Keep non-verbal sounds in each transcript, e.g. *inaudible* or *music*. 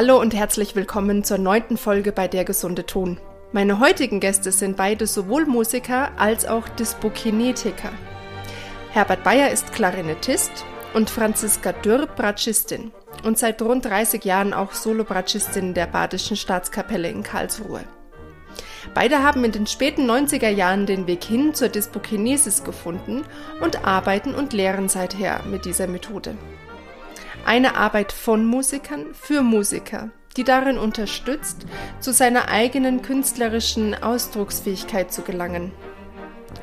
Hallo und herzlich willkommen zur neunten Folge bei Der gesunde Ton. Meine heutigen Gäste sind beide sowohl Musiker als auch Dyspokinetiker. Herbert Bayer ist Klarinettist und Franziska Dürr Bratschistin und seit rund 30 Jahren auch Solobratschistin der Badischen Staatskapelle in Karlsruhe. Beide haben in den späten 90er Jahren den Weg hin zur Dyspokinesis gefunden und arbeiten und lehren seither mit dieser Methode. Eine Arbeit von Musikern für Musiker, die darin unterstützt, zu seiner eigenen künstlerischen Ausdrucksfähigkeit zu gelangen.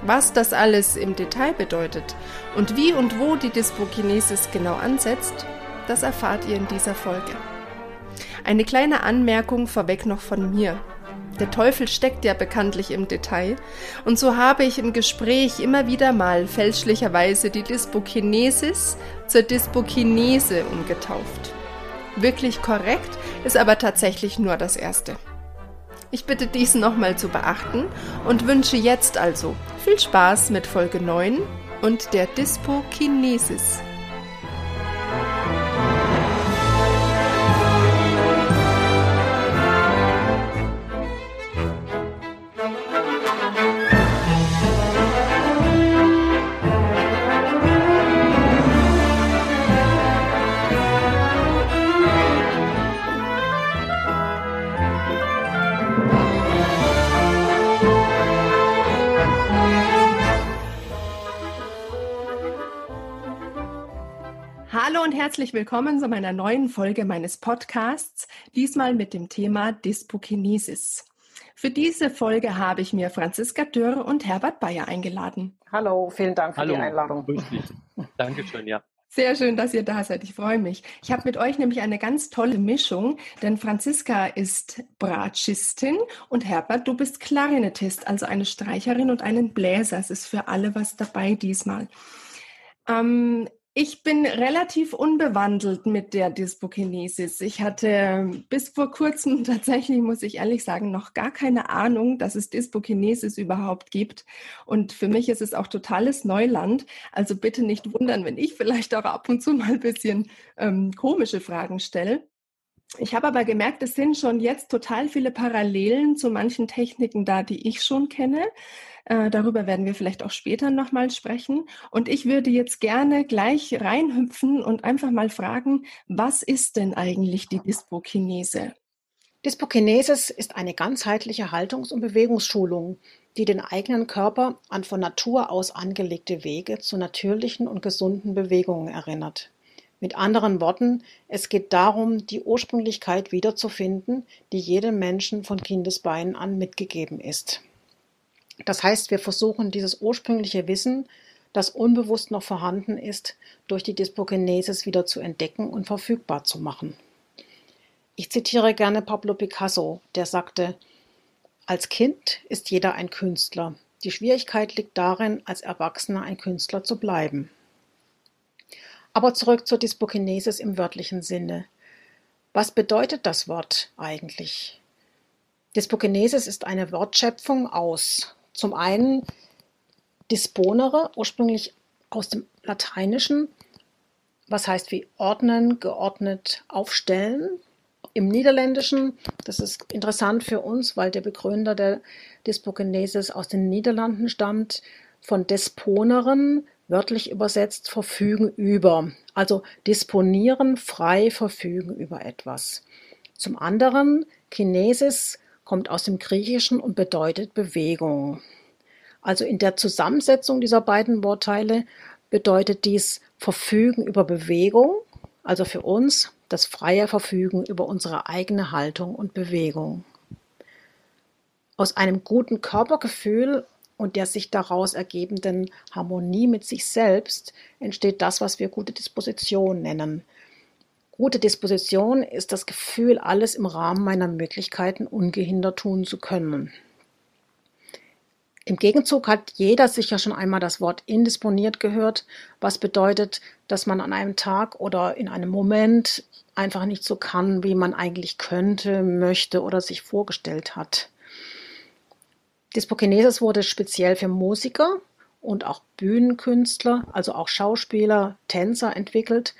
Was das alles im Detail bedeutet und wie und wo die Dyspokinesis genau ansetzt, das erfahrt ihr in dieser Folge. Eine kleine Anmerkung vorweg noch von mir. Der Teufel steckt ja bekanntlich im Detail, und so habe ich im Gespräch immer wieder mal fälschlicherweise die Dyspokinesis zur Dyspokinese umgetauft. Wirklich korrekt ist aber tatsächlich nur das erste. Ich bitte dies nochmal zu beachten und wünsche jetzt also viel Spaß mit Folge 9 und der Dyspokinesis. Und herzlich willkommen zu meiner neuen Folge meines Podcasts, diesmal mit dem Thema Dyspokinesis. Für diese Folge habe ich mir Franziska Dürr und Herbert Bayer eingeladen. Hallo, vielen Dank für Hallo, die Einladung. Grüß dich. Dankeschön, ja. Sehr schön, dass ihr da seid. Ich freue mich. Ich habe mit euch nämlich eine ganz tolle Mischung, denn Franziska ist Bratschistin und Herbert, du bist Klarinettist, also eine Streicherin und einen Bläser. Es ist für alle was dabei diesmal. Ähm, ich bin relativ unbewandelt mit der Dyspokinesis. Ich hatte bis vor kurzem *laughs* tatsächlich, muss ich ehrlich sagen, noch gar keine Ahnung, dass es Dyspokinesis überhaupt gibt. Und für mich ist es auch totales Neuland. Also bitte nicht wundern, wenn ich vielleicht auch ab und zu mal ein bisschen ähm, komische Fragen stelle. Ich habe aber gemerkt, es sind schon jetzt total viele Parallelen zu manchen Techniken da, die ich schon kenne. Äh, darüber werden wir vielleicht auch später nochmal sprechen. Und ich würde jetzt gerne gleich reinhüpfen und einfach mal fragen, was ist denn eigentlich die Dyspokinese? Dyspokinesis ist eine ganzheitliche Haltungs- und Bewegungsschulung, die den eigenen Körper an von Natur aus angelegte Wege zu natürlichen und gesunden Bewegungen erinnert. Mit anderen Worten, es geht darum, die Ursprünglichkeit wiederzufinden, die jedem Menschen von Kindesbeinen an mitgegeben ist. Das heißt, wir versuchen dieses ursprüngliche Wissen, das unbewusst noch vorhanden ist, durch die Dyspokinesis wieder zu entdecken und verfügbar zu machen. Ich zitiere gerne Pablo Picasso, der sagte, als Kind ist jeder ein Künstler. Die Schwierigkeit liegt darin, als Erwachsener ein Künstler zu bleiben. Aber zurück zur Dyspokinesis im wörtlichen Sinne. Was bedeutet das Wort eigentlich? Dyspokinesis ist eine Wortschöpfung aus zum einen disponere, ursprünglich aus dem Lateinischen, was heißt wie ordnen, geordnet aufstellen. Im Niederländischen, das ist interessant für uns, weil der Begründer der Dyspokinesis aus den Niederlanden stammt, von Desponeren, wörtlich übersetzt, verfügen über. Also disponieren, frei verfügen über etwas. Zum anderen Kinesis, kommt aus dem Griechischen und bedeutet Bewegung. Also in der Zusammensetzung dieser beiden Wortteile bedeutet dies Verfügen über Bewegung, also für uns das freie Verfügen über unsere eigene Haltung und Bewegung. Aus einem guten Körpergefühl und der sich daraus ergebenden Harmonie mit sich selbst entsteht das, was wir gute Disposition nennen. Gute Disposition ist das Gefühl, alles im Rahmen meiner Möglichkeiten ungehindert tun zu können. Im Gegenzug hat jeder sicher schon einmal das Wort indisponiert gehört, was bedeutet, dass man an einem Tag oder in einem Moment einfach nicht so kann, wie man eigentlich könnte, möchte oder sich vorgestellt hat. Dispokinesis wurde speziell für Musiker und auch Bühnenkünstler, also auch Schauspieler, Tänzer entwickelt,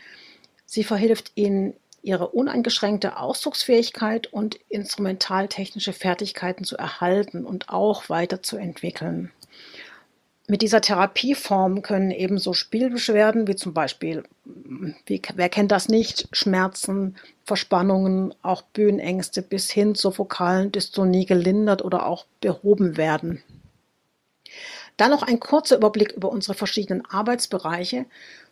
Sie verhilft ihnen, ihre uneingeschränkte Ausdrucksfähigkeit und instrumentaltechnische Fertigkeiten zu erhalten und auch weiterzuentwickeln. Mit dieser Therapieform können ebenso Spielbeschwerden wie zum Beispiel, wie, wer kennt das nicht, Schmerzen, Verspannungen, auch Bühnenängste bis hin zur vokalen Dystonie gelindert oder auch behoben werden. Dann noch ein kurzer Überblick über unsere verschiedenen Arbeitsbereiche.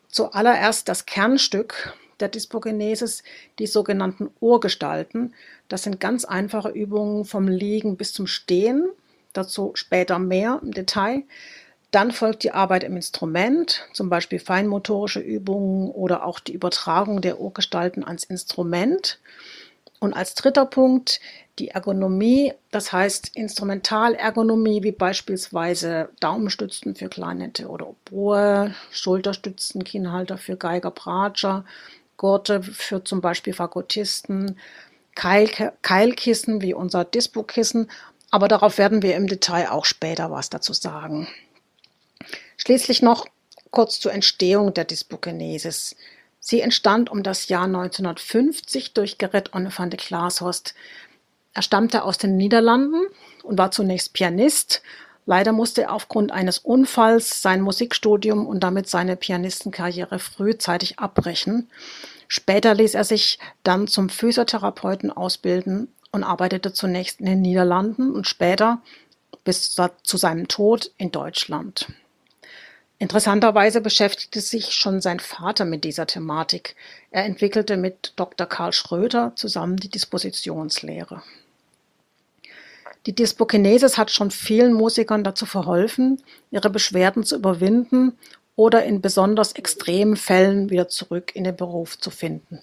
Zuallererst das Kernstück der Dyspogenesis, die sogenannten Ohrgestalten. Das sind ganz einfache Übungen vom Liegen bis zum Stehen. Dazu später mehr im Detail. Dann folgt die Arbeit im Instrument, zum Beispiel feinmotorische Übungen oder auch die Übertragung der Ohrgestalten ans Instrument. Und als dritter Punkt die Ergonomie, das heißt Instrumentalergonomie, wie beispielsweise Daumenstützen für Klarinette oder Oboe, Schulterstützen, Kinnhalter für Geiger, Bratscher, Gurte für zum Beispiel Fagottisten, Keil, Keilkissen wie unser Dispo-Kissen, aber darauf werden wir im Detail auch später was dazu sagen. Schließlich noch kurz zur Entstehung der Dyspogenesis. Sie entstand um das Jahr 1950 durch Gerrit Onne van de Glashorst. Er stammte aus den Niederlanden und war zunächst Pianist. Leider musste er aufgrund eines Unfalls sein Musikstudium und damit seine Pianistenkarriere frühzeitig abbrechen. Später ließ er sich dann zum Physiotherapeuten ausbilden und arbeitete zunächst in den Niederlanden und später bis zu seinem Tod in Deutschland. Interessanterweise beschäftigte sich schon sein Vater mit dieser Thematik. Er entwickelte mit Dr. Karl Schröter zusammen die Dispositionslehre. Die Dyspokinesis hat schon vielen Musikern dazu verholfen, ihre Beschwerden zu überwinden oder in besonders extremen Fällen wieder zurück in den Beruf zu finden.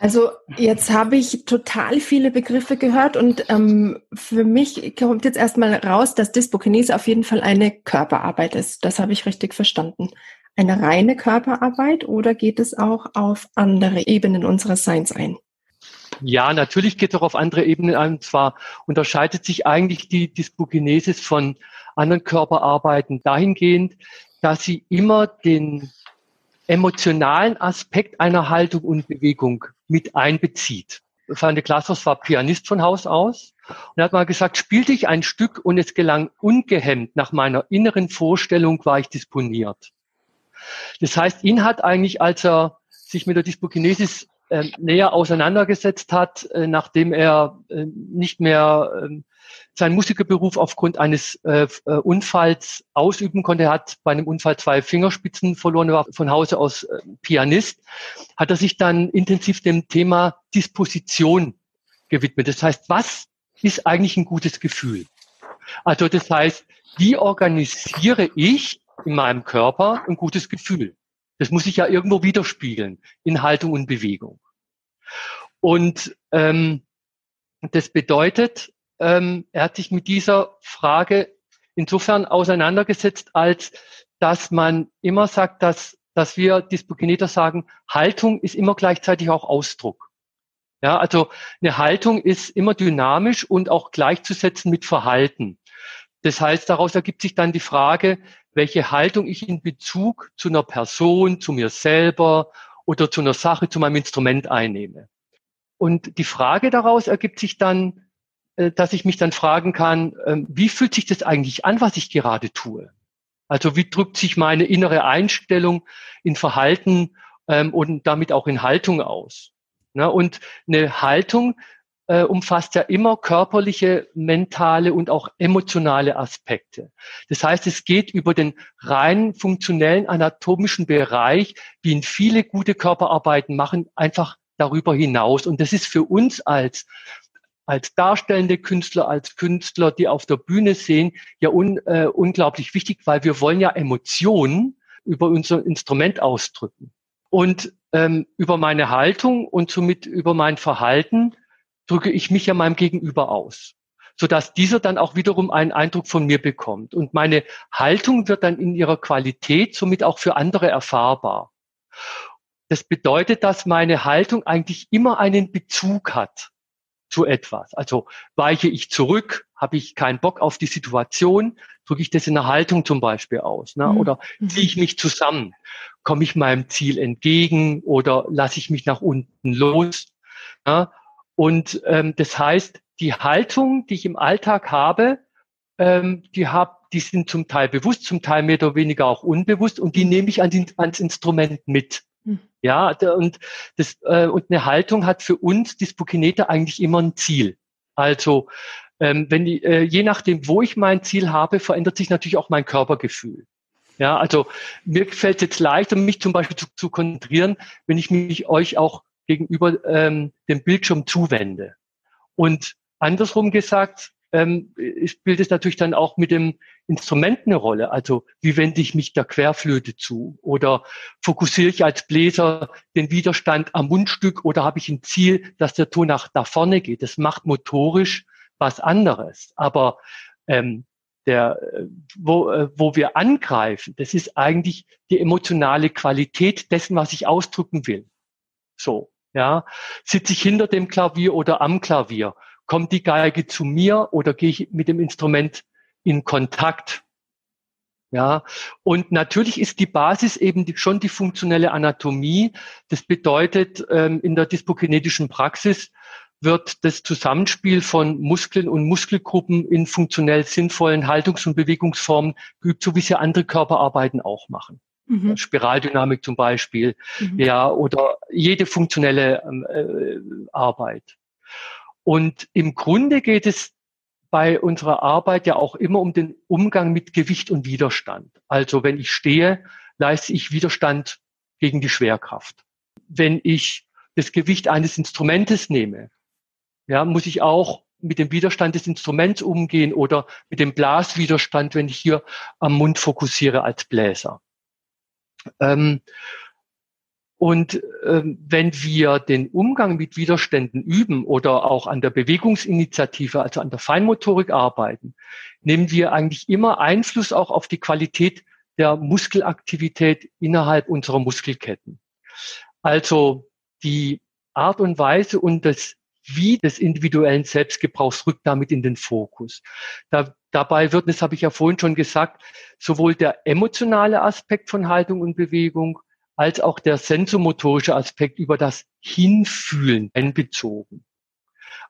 Also jetzt habe ich total viele Begriffe gehört und ähm, für mich kommt jetzt erstmal raus, dass Dyspokinese auf jeden Fall eine Körperarbeit ist. Das habe ich richtig verstanden. Eine reine Körperarbeit oder geht es auch auf andere Ebenen unseres Seins ein? Ja, natürlich geht es auch auf andere Ebenen ein. Und zwar unterscheidet sich eigentlich die Dyspokinesis von anderen Körperarbeiten dahingehend, dass sie immer den emotionalen Aspekt einer Haltung und Bewegung mit einbezieht. Van de war Pianist von Haus aus und hat mal gesagt, spielte ich ein Stück und es gelang ungehemmt nach meiner inneren Vorstellung war ich disponiert. Das heißt, ihn hat eigentlich, als er sich mit der Dyspokinesis äh, näher auseinandergesetzt hat, äh, nachdem er äh, nicht mehr ähm, seinen Musikerberuf aufgrund eines äh, äh, Unfalls ausüben konnte. Er hat bei einem Unfall zwei Fingerspitzen verloren, er war von Hause aus äh, Pianist, hat er sich dann intensiv dem Thema Disposition gewidmet. Das heißt, was ist eigentlich ein gutes Gefühl? Also das heißt, wie organisiere ich in meinem Körper ein gutes Gefühl? Das muss sich ja irgendwo widerspiegeln in Haltung und Bewegung. Und ähm, das bedeutet, ähm, er hat sich mit dieser Frage insofern auseinandergesetzt, als dass man immer sagt, dass, dass wir Dyspokineter sagen, Haltung ist immer gleichzeitig auch Ausdruck. Ja, also eine Haltung ist immer dynamisch und auch gleichzusetzen mit Verhalten. Das heißt, daraus ergibt sich dann die Frage, welche Haltung ich in Bezug zu einer Person, zu mir selber oder zu einer Sache, zu meinem Instrument einnehme. Und die Frage daraus ergibt sich dann, äh, dass ich mich dann fragen kann, ähm, wie fühlt sich das eigentlich an, was ich gerade tue? Also wie drückt sich meine innere Einstellung in Verhalten ähm, und damit auch in Haltung aus? Und eine Haltung äh, umfasst ja immer körperliche, mentale und auch emotionale Aspekte. Das heißt, es geht über den rein funktionellen anatomischen Bereich, wie ihn viele gute Körperarbeiten machen, einfach darüber hinaus. Und das ist für uns als als darstellende Künstler, als Künstler, die auf der Bühne sehen, ja un, äh, unglaublich wichtig, weil wir wollen ja Emotionen über unser Instrument ausdrücken. Und ähm, über meine Haltung und somit über mein Verhalten drücke ich mich ja meinem Gegenüber aus, sodass dieser dann auch wiederum einen Eindruck von mir bekommt. Und meine Haltung wird dann in ihrer Qualität somit auch für andere erfahrbar. Das bedeutet, dass meine Haltung eigentlich immer einen Bezug hat zu etwas. Also weiche ich zurück, Habe ich keinen Bock auf die Situation, drücke ich das in der Haltung zum Beispiel aus. Ne? Mhm. Oder mhm. ziehe ich mich zusammen? Komme ich meinem Ziel entgegen oder lasse ich mich nach unten los? Ne? Und ähm, das heißt, die Haltung, die ich im Alltag habe, ähm, die hab, die sind zum Teil bewusst, zum Teil mehr oder weniger auch unbewusst und die nehme ich an die, ans Instrument mit. Hm. Ja, und das äh, und eine Haltung hat für uns die Spokinete eigentlich immer ein Ziel. Also ähm, wenn die, äh, je nachdem, wo ich mein Ziel habe, verändert sich natürlich auch mein Körpergefühl. Ja, also mir fällt es jetzt leichter, mich zum Beispiel zu, zu konzentrieren, wenn ich mich euch auch gegenüber ähm, dem Bildschirm zuwende. Und andersrum gesagt, ähm, spielt es natürlich dann auch mit dem Instrument eine Rolle. Also wie wende ich mich der Querflöte zu? Oder fokussiere ich als Bläser den Widerstand am Mundstück oder habe ich ein Ziel, dass der Ton nach da vorne geht? Das macht motorisch was anderes. Aber ähm, der, wo, äh, wo wir angreifen, das ist eigentlich die emotionale Qualität dessen, was ich ausdrücken will. So, ja. Sitze ich hinter dem Klavier oder am Klavier? Kommt die Geige zu mir oder gehe ich mit dem Instrument in Kontakt? Ja, und natürlich ist die Basis eben die, schon die funktionelle Anatomie. Das bedeutet, ähm, in der dyspokinetischen Praxis wird das Zusammenspiel von Muskeln und Muskelgruppen in funktionell sinnvollen Haltungs- und Bewegungsformen geübt, so wie sie andere Körperarbeiten auch machen. Mhm. Spiraldynamik zum Beispiel, mhm. ja, oder jede funktionelle ähm, äh, Arbeit. Und im Grunde geht es bei unserer Arbeit ja auch immer um den Umgang mit Gewicht und Widerstand. Also wenn ich stehe, leiste ich Widerstand gegen die Schwerkraft. Wenn ich das Gewicht eines Instrumentes nehme, ja, muss ich auch mit dem Widerstand des Instruments umgehen oder mit dem Blaswiderstand, wenn ich hier am Mund fokussiere als Bläser. Ähm, und ähm, wenn wir den Umgang mit Widerständen üben oder auch an der Bewegungsinitiative, also an der Feinmotorik arbeiten, nehmen wir eigentlich immer Einfluss auch auf die Qualität der Muskelaktivität innerhalb unserer Muskelketten. Also die Art und Weise und das Wie des individuellen Selbstgebrauchs rückt damit in den Fokus. Da, dabei wird, das habe ich ja vorhin schon gesagt, sowohl der emotionale Aspekt von Haltung und Bewegung als auch der sensomotorische Aspekt über das Hinfühlen einbezogen.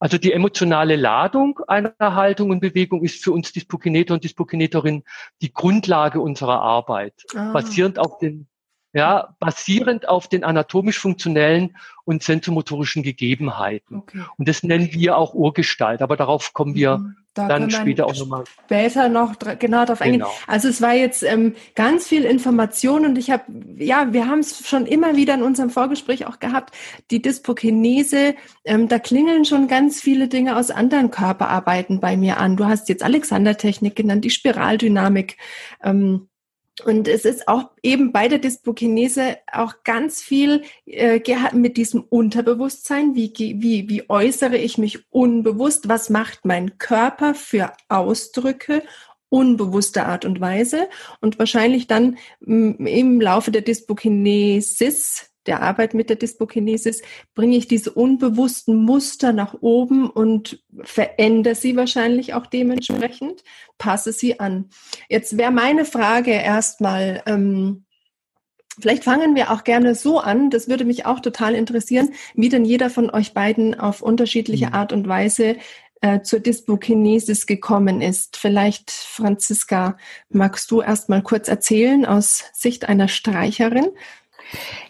Also die emotionale Ladung einer Haltung und Bewegung ist für uns Dispokineter und Dispokineterin die Grundlage unserer Arbeit, ah. basierend auf den ja, basierend auf den anatomisch-funktionellen und sensomotorischen Gegebenheiten. Okay. Und das nennen wir auch Urgestalt, aber darauf kommen wir mhm. da dann später auch nochmal. Später noch genau darauf eingehen. Genau. Also es war jetzt ähm, ganz viel Information und ich habe, ja, wir haben es schon immer wieder in unserem Vorgespräch auch gehabt, die Dyspokinese, ähm, da klingeln schon ganz viele Dinge aus anderen Körperarbeiten bei mir an. Du hast jetzt Alexander-Technik genannt, die Spiraldynamik. Ähm, und es ist auch eben bei der Dyspokinese auch ganz viel äh, mit diesem Unterbewusstsein. Wie, wie, wie äußere ich mich unbewusst? Was macht mein Körper für Ausdrücke? unbewusste Art und Weise und wahrscheinlich dann im Laufe der Dyspokinesis der Arbeit mit der Dyspokinesis bringe ich diese unbewussten Muster nach oben und verändere sie wahrscheinlich auch dementsprechend, passe sie an. Jetzt wäre meine Frage erstmal, ähm, vielleicht fangen wir auch gerne so an, das würde mich auch total interessieren, wie denn jeder von euch beiden auf unterschiedliche mhm. Art und Weise äh, zur Dyspokinesis gekommen ist. Vielleicht, Franziska, magst du erstmal kurz erzählen aus Sicht einer Streicherin?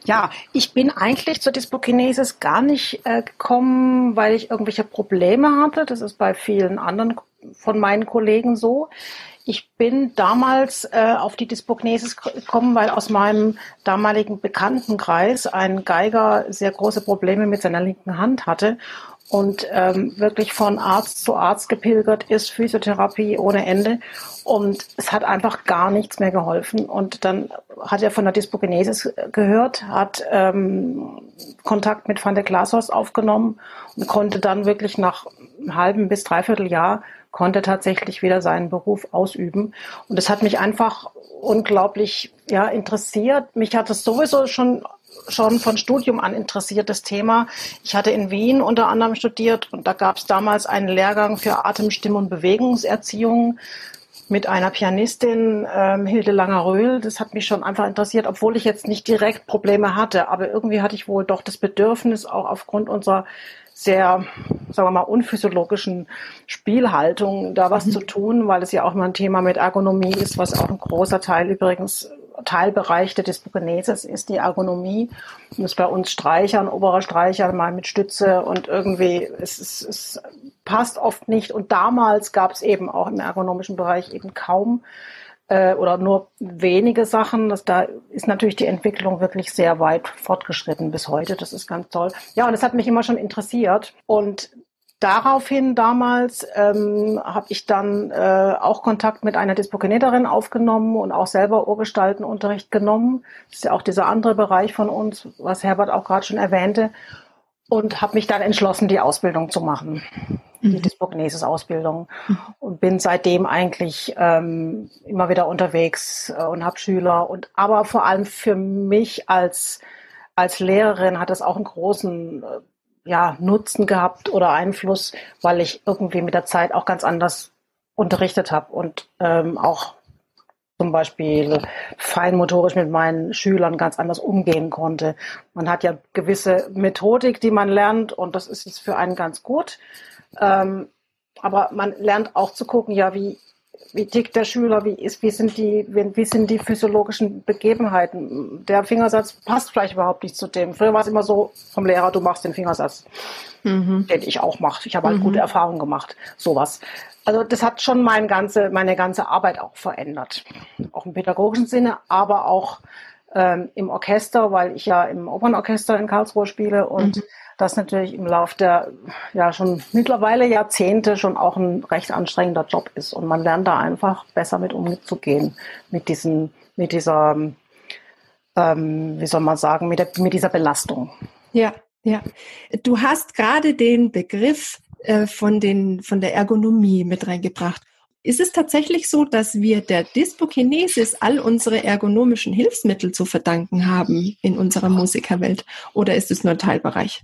Ja, ich bin eigentlich zur Dyspokinesis gar nicht äh, gekommen, weil ich irgendwelche Probleme hatte. Das ist bei vielen anderen von meinen Kollegen so. Ich bin damals äh, auf die Dyspokinesis gekommen, weil aus meinem damaligen Bekanntenkreis ein Geiger sehr große Probleme mit seiner linken Hand hatte und ähm, wirklich von Arzt zu Arzt gepilgert ist, Physiotherapie ohne Ende. Und es hat einfach gar nichts mehr geholfen. Und dann hat er von der Dyspogenesis gehört, hat ähm, Kontakt mit Van der Glashorst aufgenommen und konnte dann wirklich nach einem halben bis dreiviertel Jahr konnte tatsächlich wieder seinen Beruf ausüben. Und es hat mich einfach unglaublich ja, interessiert. Mich hat es sowieso schon schon von Studium an interessiert, das Thema. Ich hatte in Wien unter anderem studiert und da gab es damals einen Lehrgang für Atem, Stimm- und Bewegungserziehung mit einer Pianistin, ähm, Hilde Langer-Röhl. Das hat mich schon einfach interessiert, obwohl ich jetzt nicht direkt Probleme hatte. Aber irgendwie hatte ich wohl doch das Bedürfnis, auch aufgrund unserer sehr, sagen wir mal, unphysiologischen Spielhaltung da was mhm. zu tun, weil es ja auch mal ein Thema mit Ergonomie ist, was auch ein großer Teil übrigens Teilbereich der Dyspogenesis ist die Ergonomie. Und ist bei uns Streichern, oberer Streicher mal mit Stütze und irgendwie, es, es, es passt oft nicht. Und damals gab es eben auch im ergonomischen Bereich eben kaum äh, oder nur wenige Sachen. Das, da ist natürlich die Entwicklung wirklich sehr weit fortgeschritten bis heute. Das ist ganz toll. Ja, und es hat mich immer schon interessiert. Und daraufhin damals ähm, habe ich dann äh, auch Kontakt mit einer Dispokineterin aufgenommen und auch selber Urgestaltenunterricht genommen. Das ist ja auch dieser andere Bereich von uns, was Herbert auch gerade schon erwähnte. Und habe mich dann entschlossen, die Ausbildung zu machen. Die Dyspokinesis-Ausbildung. Mhm. Und bin seitdem eigentlich ähm, immer wieder unterwegs äh, und habe Schüler. Und aber vor allem für mich als als Lehrerin hat es auch einen großen äh, ja, Nutzen gehabt oder Einfluss, weil ich irgendwie mit der Zeit auch ganz anders unterrichtet habe und ähm, auch zum Beispiel feinmotorisch mit meinen Schülern ganz anders umgehen konnte. Man hat ja gewisse Methodik, die man lernt und das ist jetzt für einen ganz gut. Ähm, aber man lernt auch zu gucken, ja, wie wie tickt der Schüler, wie, ist, wie, sind die, wie, wie sind die physiologischen Begebenheiten. Der Fingersatz passt vielleicht überhaupt nicht zu dem. Früher war es immer so vom Lehrer, du machst den Fingersatz, mhm. den ich auch mache. Ich habe halt mhm. gute Erfahrungen gemacht, sowas. Also das hat schon mein ganze, meine ganze Arbeit auch verändert. Auch im pädagogischen Sinne, aber auch ähm, im Orchester, weil ich ja im Opernorchester in Karlsruhe spiele und mhm das natürlich im Lauf der ja schon mittlerweile Jahrzehnte schon auch ein recht anstrengender Job ist und man lernt da einfach besser mit umzugehen mit diesen mit dieser ähm, wie soll man sagen mit, der, mit dieser Belastung. Ja, ja. Du hast gerade den Begriff äh, von den von der Ergonomie mit reingebracht. Ist es tatsächlich so, dass wir der Dyspokinesis all unsere ergonomischen Hilfsmittel zu verdanken haben in unserer Musikerwelt? Oder ist es nur ein Teilbereich?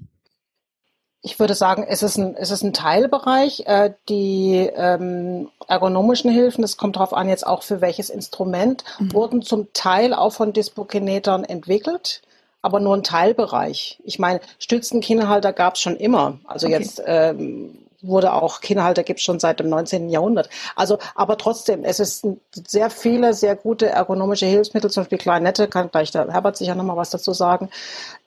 Ich würde sagen, es ist ein, es ist ein Teilbereich. Äh, die ähm, ergonomischen Hilfen, das kommt darauf an, jetzt auch für welches Instrument, mhm. wurden zum Teil auch von Dispokinetern entwickelt, aber nur ein Teilbereich. Ich meine, Stützenkinnhalter gab es schon immer. Also okay. jetzt ähm, wurde auch Kinnhalter gibt schon seit dem 19. Jahrhundert. Also, aber trotzdem, es ist sehr viele, sehr gute ergonomische Hilfsmittel, zum Beispiel Kleinette, kann gleich der Herbert sicher nochmal was dazu sagen,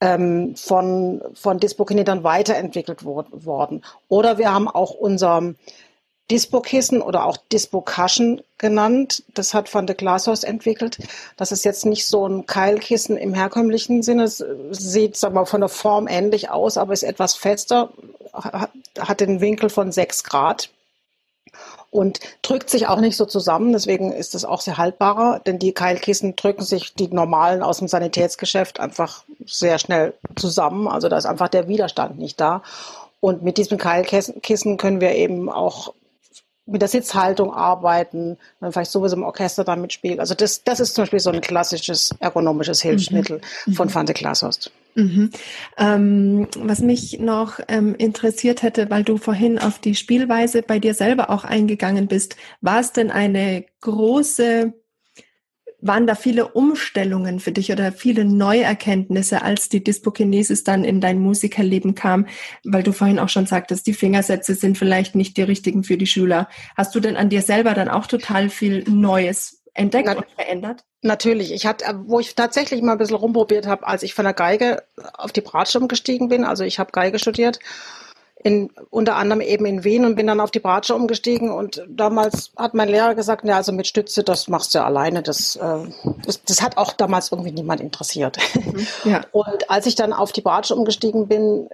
ähm, von, von Dispokinetern weiterentwickelt worden. Oder wir haben auch unser Dispo-Kissen oder auch Dispo-Cushion genannt. Das hat Van de Glaashorst entwickelt. Das ist jetzt nicht so ein Keilkissen im herkömmlichen Sinne. Es sieht, sagen wir, von der Form ähnlich aus, aber ist etwas fester, hat den Winkel von sechs Grad und drückt sich auch nicht so zusammen. Deswegen ist es auch sehr haltbarer, denn die Keilkissen drücken sich, die normalen aus dem Sanitätsgeschäft, einfach sehr schnell zusammen. Also da ist einfach der Widerstand nicht da. Und mit diesem Keilkissen können wir eben auch mit der Sitzhaltung arbeiten, dann vielleicht sowieso im Orchester damit spielt. Also das, das ist zum Beispiel so ein klassisches ergonomisches Hilfsmittel mhm. von Van de Glashorst. Mhm. Ähm, was mich noch ähm, interessiert hätte, weil du vorhin auf die Spielweise bei dir selber auch eingegangen bist, war es denn eine große waren da viele Umstellungen für dich oder viele Neuerkenntnisse, als die Dyspokinesis dann in dein Musikerleben kam? Weil du vorhin auch schon sagtest, die Fingersätze sind vielleicht nicht die richtigen für die Schüler. Hast du denn an dir selber dann auch total viel Neues entdeckt Na, und verändert? Natürlich. Ich hatte, wo ich tatsächlich mal ein bisschen rumprobiert habe, als ich von der Geige auf die Bratsche umgestiegen bin. Also ich habe Geige studiert in, unter anderem eben in Wien und bin dann auf die Bratsche umgestiegen. Und damals hat mein Lehrer gesagt, ja, also mit Stütze, das machst du alleine, das, äh, das, das hat auch damals irgendwie niemand interessiert. Mhm, ja. Und als ich dann auf die Bratsche umgestiegen bin,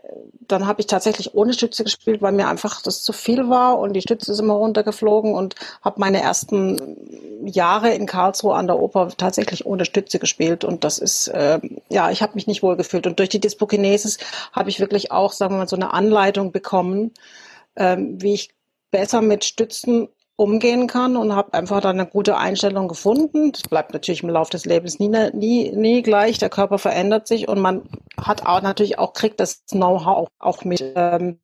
dann habe ich tatsächlich ohne Stütze gespielt, weil mir einfach das zu viel war. Und die Stütze ist immer runtergeflogen und habe meine ersten Jahre in Karlsruhe an der Oper tatsächlich ohne Stütze gespielt. Und das ist, äh, ja, ich habe mich nicht wohl gefühlt und durch die Dyspokinesis habe ich wirklich auch, sagen wir mal, so eine Anleitung bekommen, ähm, wie ich besser mit Stützen umgehen kann und habe einfach dann eine gute Einstellung gefunden. Das bleibt natürlich im Laufe des Lebens nie, nie, nie gleich. Der Körper verändert sich und man hat auch natürlich auch kriegt das Know-how auch mit ähm,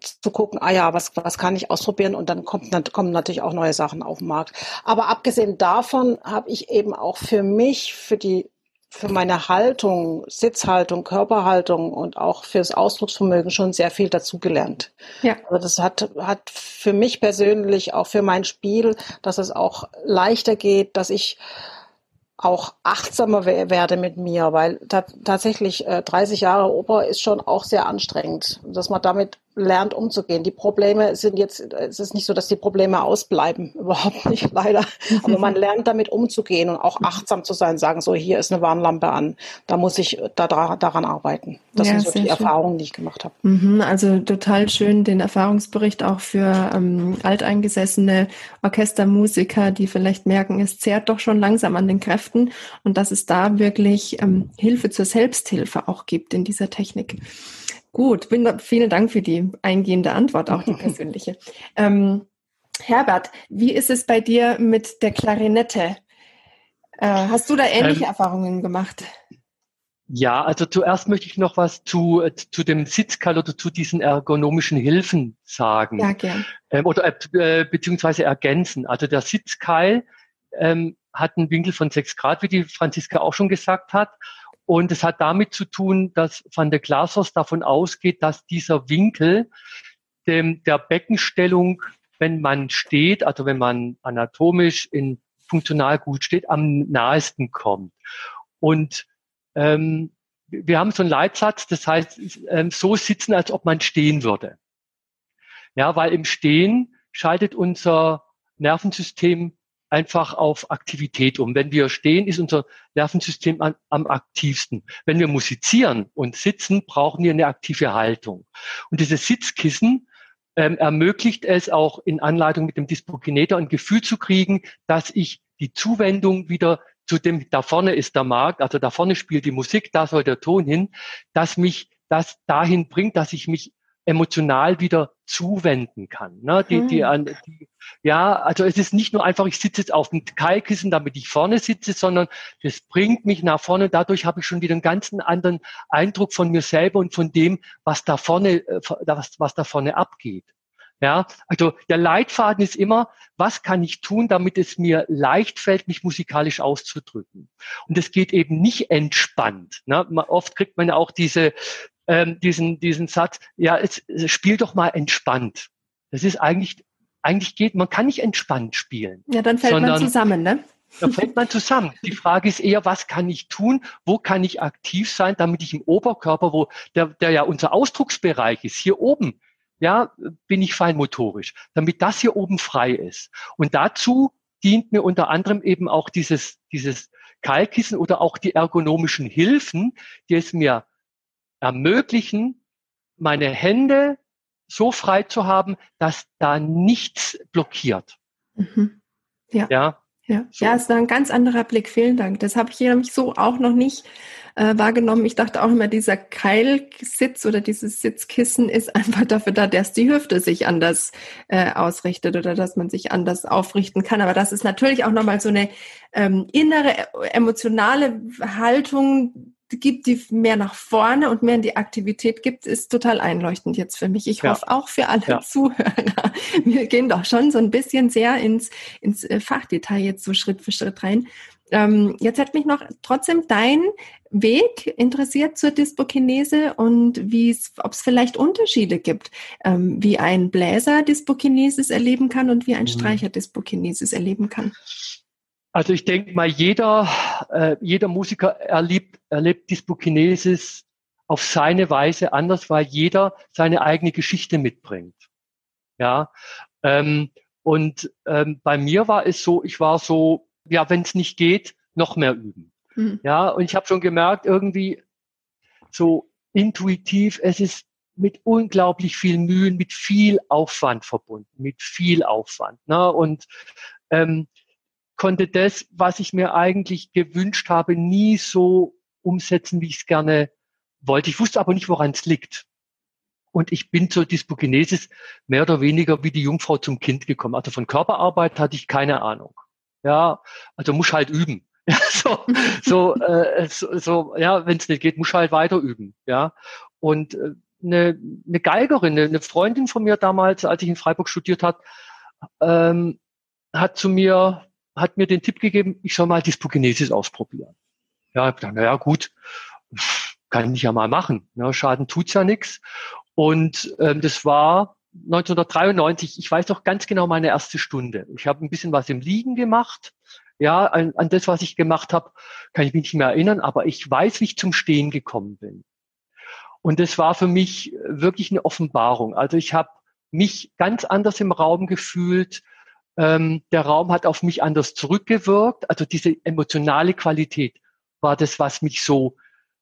zu gucken, ah ja, was, was kann ich ausprobieren und dann kommt, dann kommen natürlich auch neue Sachen auf den Markt. Aber abgesehen davon habe ich eben auch für mich, für die für meine Haltung, Sitzhaltung, Körperhaltung und auch fürs Ausdrucksvermögen schon sehr viel dazugelernt. Ja. Also das hat, hat für mich persönlich, auch für mein Spiel, dass es auch leichter geht, dass ich auch achtsamer werde mit mir, weil tatsächlich äh, 30 Jahre Oper ist schon auch sehr anstrengend, dass man damit lernt umzugehen. Die Probleme sind jetzt, es ist nicht so, dass die Probleme ausbleiben, *laughs* überhaupt nicht, leider. Aber man *laughs* lernt damit umzugehen und auch achtsam zu sein, sagen so, hier ist eine Warnlampe an, da muss ich da, daran arbeiten. Das ja, sind so die schön. Erfahrungen, die ich gemacht habe. Mhm, also total schön den Erfahrungsbericht auch für ähm, alteingesessene Orchestermusiker, die vielleicht merken, es zehrt doch schon langsam an den Kräften und dass es da wirklich ähm, Hilfe zur Selbsthilfe auch gibt in dieser Technik. Gut, bin, vielen Dank für die eingehende Antwort, auch die *laughs* persönliche. ähm, Herbert, wie ist es bei dir mit der Klarinette? Äh, hast du da ähnliche ähm, Erfahrungen gemacht? Ja, also zuerst möchte ich noch was zu, zu dem Sitzkeil oder zu diesen ergonomischen Hilfen sagen. Ja, gern. Ähm, oder äh, beziehungsweise ergänzen. Also der Sitzkeil ähm, hat einen Winkel von sechs Grad, wie die Franziska auch schon gesagt hat. Und es hat damit zu tun, dass Van der Glasos davon ausgeht, dass dieser Winkel dem, der Beckenstellung, wenn man steht, also wenn man anatomisch in funktional gut steht, am nahesten kommt. Und ähm, wir haben so einen Leitsatz, das heißt, ähm, so sitzen, als ob man stehen würde. Ja, weil im Stehen schaltet unser Nervensystem einfach auf Aktivität um. Wenn wir stehen, ist unser Nervensystem an, am aktivsten. Wenn wir musizieren und sitzen, brauchen wir eine aktive Haltung. Und dieses Sitzkissen ähm, ermöglicht es auch in Anleitung mit dem Disprokineter ein Gefühl zu kriegen, dass ich die Zuwendung wieder zu dem, da vorne ist der Markt, also da vorne spielt die Musik, da soll der Ton hin, dass mich das dahin bringt, dass ich mich emotional wieder zuwenden kann. Ne? Die, die, hm. die, ja, also es ist nicht nur einfach, ich sitze jetzt auf dem Keilkissen, damit ich vorne sitze, sondern das bringt mich nach vorne. Dadurch habe ich schon wieder einen ganz anderen Eindruck von mir selber und von dem, was da vorne, äh, was, was da vorne abgeht. Ja, also der Leitfaden ist immer, was kann ich tun, damit es mir leicht fällt, mich musikalisch auszudrücken. Und es geht eben nicht entspannt. Ne? Oft kriegt man ja auch diese, ähm, diesen, diesen Satz, ja, es, es spiel doch mal entspannt. Das ist eigentlich, eigentlich geht, man kann nicht entspannt spielen. Ja, dann fällt sondern, man zusammen, ne? Da fällt man zusammen. Die Frage ist eher, was kann ich tun? Wo kann ich aktiv sein, damit ich im Oberkörper, wo der, der ja unser Ausdrucksbereich ist, hier oben, ja, bin ich feinmotorisch, damit das hier oben frei ist. Und dazu dient mir unter anderem eben auch dieses, dieses Kalkissen oder auch die ergonomischen Hilfen, die es mir ermöglichen, meine Hände so frei zu haben, dass da nichts blockiert. Mhm. Ja. Ja. Ja, so. ja, ist ein ganz anderer Blick. Vielen Dank. Das habe ich nämlich so auch noch nicht äh, wahrgenommen. Ich dachte auch immer, dieser Keilsitz oder dieses Sitzkissen ist *laughs* einfach dafür da, dass die Hüfte sich anders äh, ausrichtet oder dass man sich anders aufrichten kann. Aber das ist natürlich auch nochmal so eine ähm, innere emotionale Haltung, gibt, die mehr nach vorne und mehr in die Aktivität gibt, ist total einleuchtend jetzt für mich. Ich ja. hoffe auch für alle ja. Zuhörer. *laughs* Wir gehen doch schon so ein bisschen sehr ins, ins äh, Fachdetail jetzt so Schritt für Schritt rein. Ähm, jetzt hat mich noch trotzdem dein Weg interessiert zur Dyspokinese und wie es, ob es vielleicht Unterschiede gibt, ähm, wie ein Bläser Dyspokinesis erleben kann und wie ein mhm. Streicher Dyspokinesis erleben kann. Also ich denke mal, jeder, äh, jeder Musiker erlebt, erlebt Dyspokinesis auf seine Weise anders, weil jeder seine eigene Geschichte mitbringt. Ja, ähm, und ähm, bei mir war es so, ich war so, ja, wenn es nicht geht, noch mehr üben. Mhm. Ja, und ich habe schon gemerkt, irgendwie so intuitiv, es ist mit unglaublich viel Mühen, mit viel Aufwand verbunden, mit viel Aufwand. Ne? Und ähm, konnte das, was ich mir eigentlich gewünscht habe, nie so umsetzen, wie ich es gerne wollte. Ich wusste aber nicht, woran es liegt. und ich bin zur Dyspokinesis mehr oder weniger wie die Jungfrau zum Kind gekommen. Also von Körperarbeit hatte ich keine Ahnung. Ja, also muss halt üben. *laughs* So, so, äh, so, so, ja, wenn es nicht geht, muss halt weiter üben. Ja, und äh, eine, eine Geigerin, eine Freundin von mir damals, als ich in Freiburg studiert hat, ähm, hat zu mir, hat mir den Tipp gegeben, ich soll mal Dyspokinesis ausprobieren. Ja, ich dachte, naja, gut, kann ich ja mal machen. Ne? Schaden tut's ja nichts. Und ähm, das war 1993, ich weiß noch ganz genau meine erste Stunde. Ich habe ein bisschen was im Liegen gemacht. Ja, an, an das, was ich gemacht habe, kann ich mich nicht mehr erinnern, aber ich weiß, wie ich zum Stehen gekommen bin. Und das war für mich wirklich eine Offenbarung. Also ich habe mich ganz anders im Raum gefühlt. Ähm, der Raum hat auf mich anders zurückgewirkt. Also diese emotionale Qualität war das, was mich so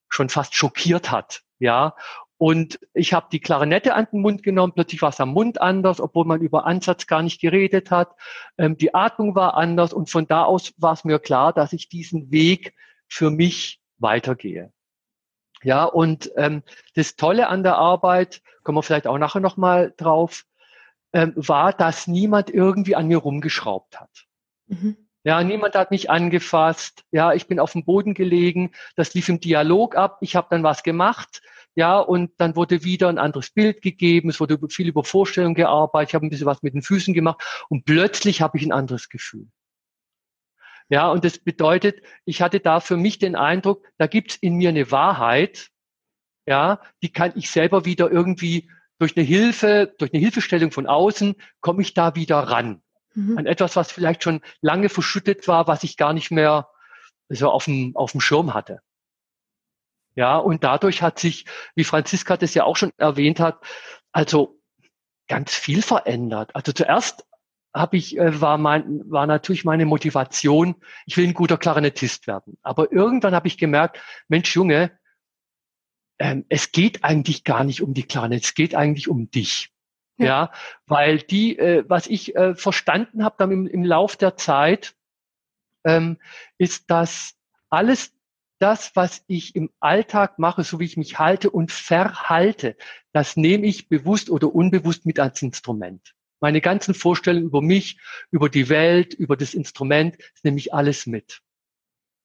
schon fast schockiert hat. Ja, und ich habe die Klarinette an den Mund genommen, plötzlich war es am Mund anders, obwohl man über Ansatz gar nicht geredet hat. Ähm, die Atmung war anders und von da aus war es mir klar, dass ich diesen Weg für mich weitergehe. Ja, und ähm, das Tolle an der Arbeit, kommen wir vielleicht auch nachher nochmal drauf, ähm, war, dass niemand irgendwie an mir rumgeschraubt hat. Mhm. Ja, niemand hat mich angefasst. Ja, ich bin auf dem Boden gelegen. Das lief im Dialog ab. Ich habe dann was gemacht. Ja, und dann wurde wieder ein anderes Bild gegeben. Es wurde viel über Vorstellung gearbeitet. Ich habe ein bisschen was mit den Füßen gemacht. Und plötzlich habe ich ein anderes Gefühl. Ja, und das bedeutet, ich hatte da für mich den Eindruck, da gibt's in mir eine Wahrheit. Ja, die kann ich selber wieder irgendwie durch eine Hilfe, durch eine Hilfestellung von außen, komme ich da wieder ran mhm. an etwas, was vielleicht schon lange verschüttet war, was ich gar nicht mehr so auf dem, auf dem Schirm hatte. Ja, und dadurch hat sich, wie Franziska das ja auch schon erwähnt hat, also ganz viel verändert. Also zuerst habe ich, äh, war mein, war natürlich meine Motivation, ich will ein guter Klarinettist werden. Aber irgendwann habe ich gemerkt, Mensch, Junge, ähm, es geht eigentlich gar nicht um die Klarinette, es geht eigentlich um dich. Ja, ja weil die, äh, was ich äh, verstanden habe dann im, im Lauf der Zeit, ähm, ist, dass alles das, was ich im Alltag mache, so wie ich mich halte und verhalte, das nehme ich bewusst oder unbewusst mit als Instrument. Meine ganzen Vorstellungen über mich, über die Welt, über das Instrument, das nehme ich alles mit.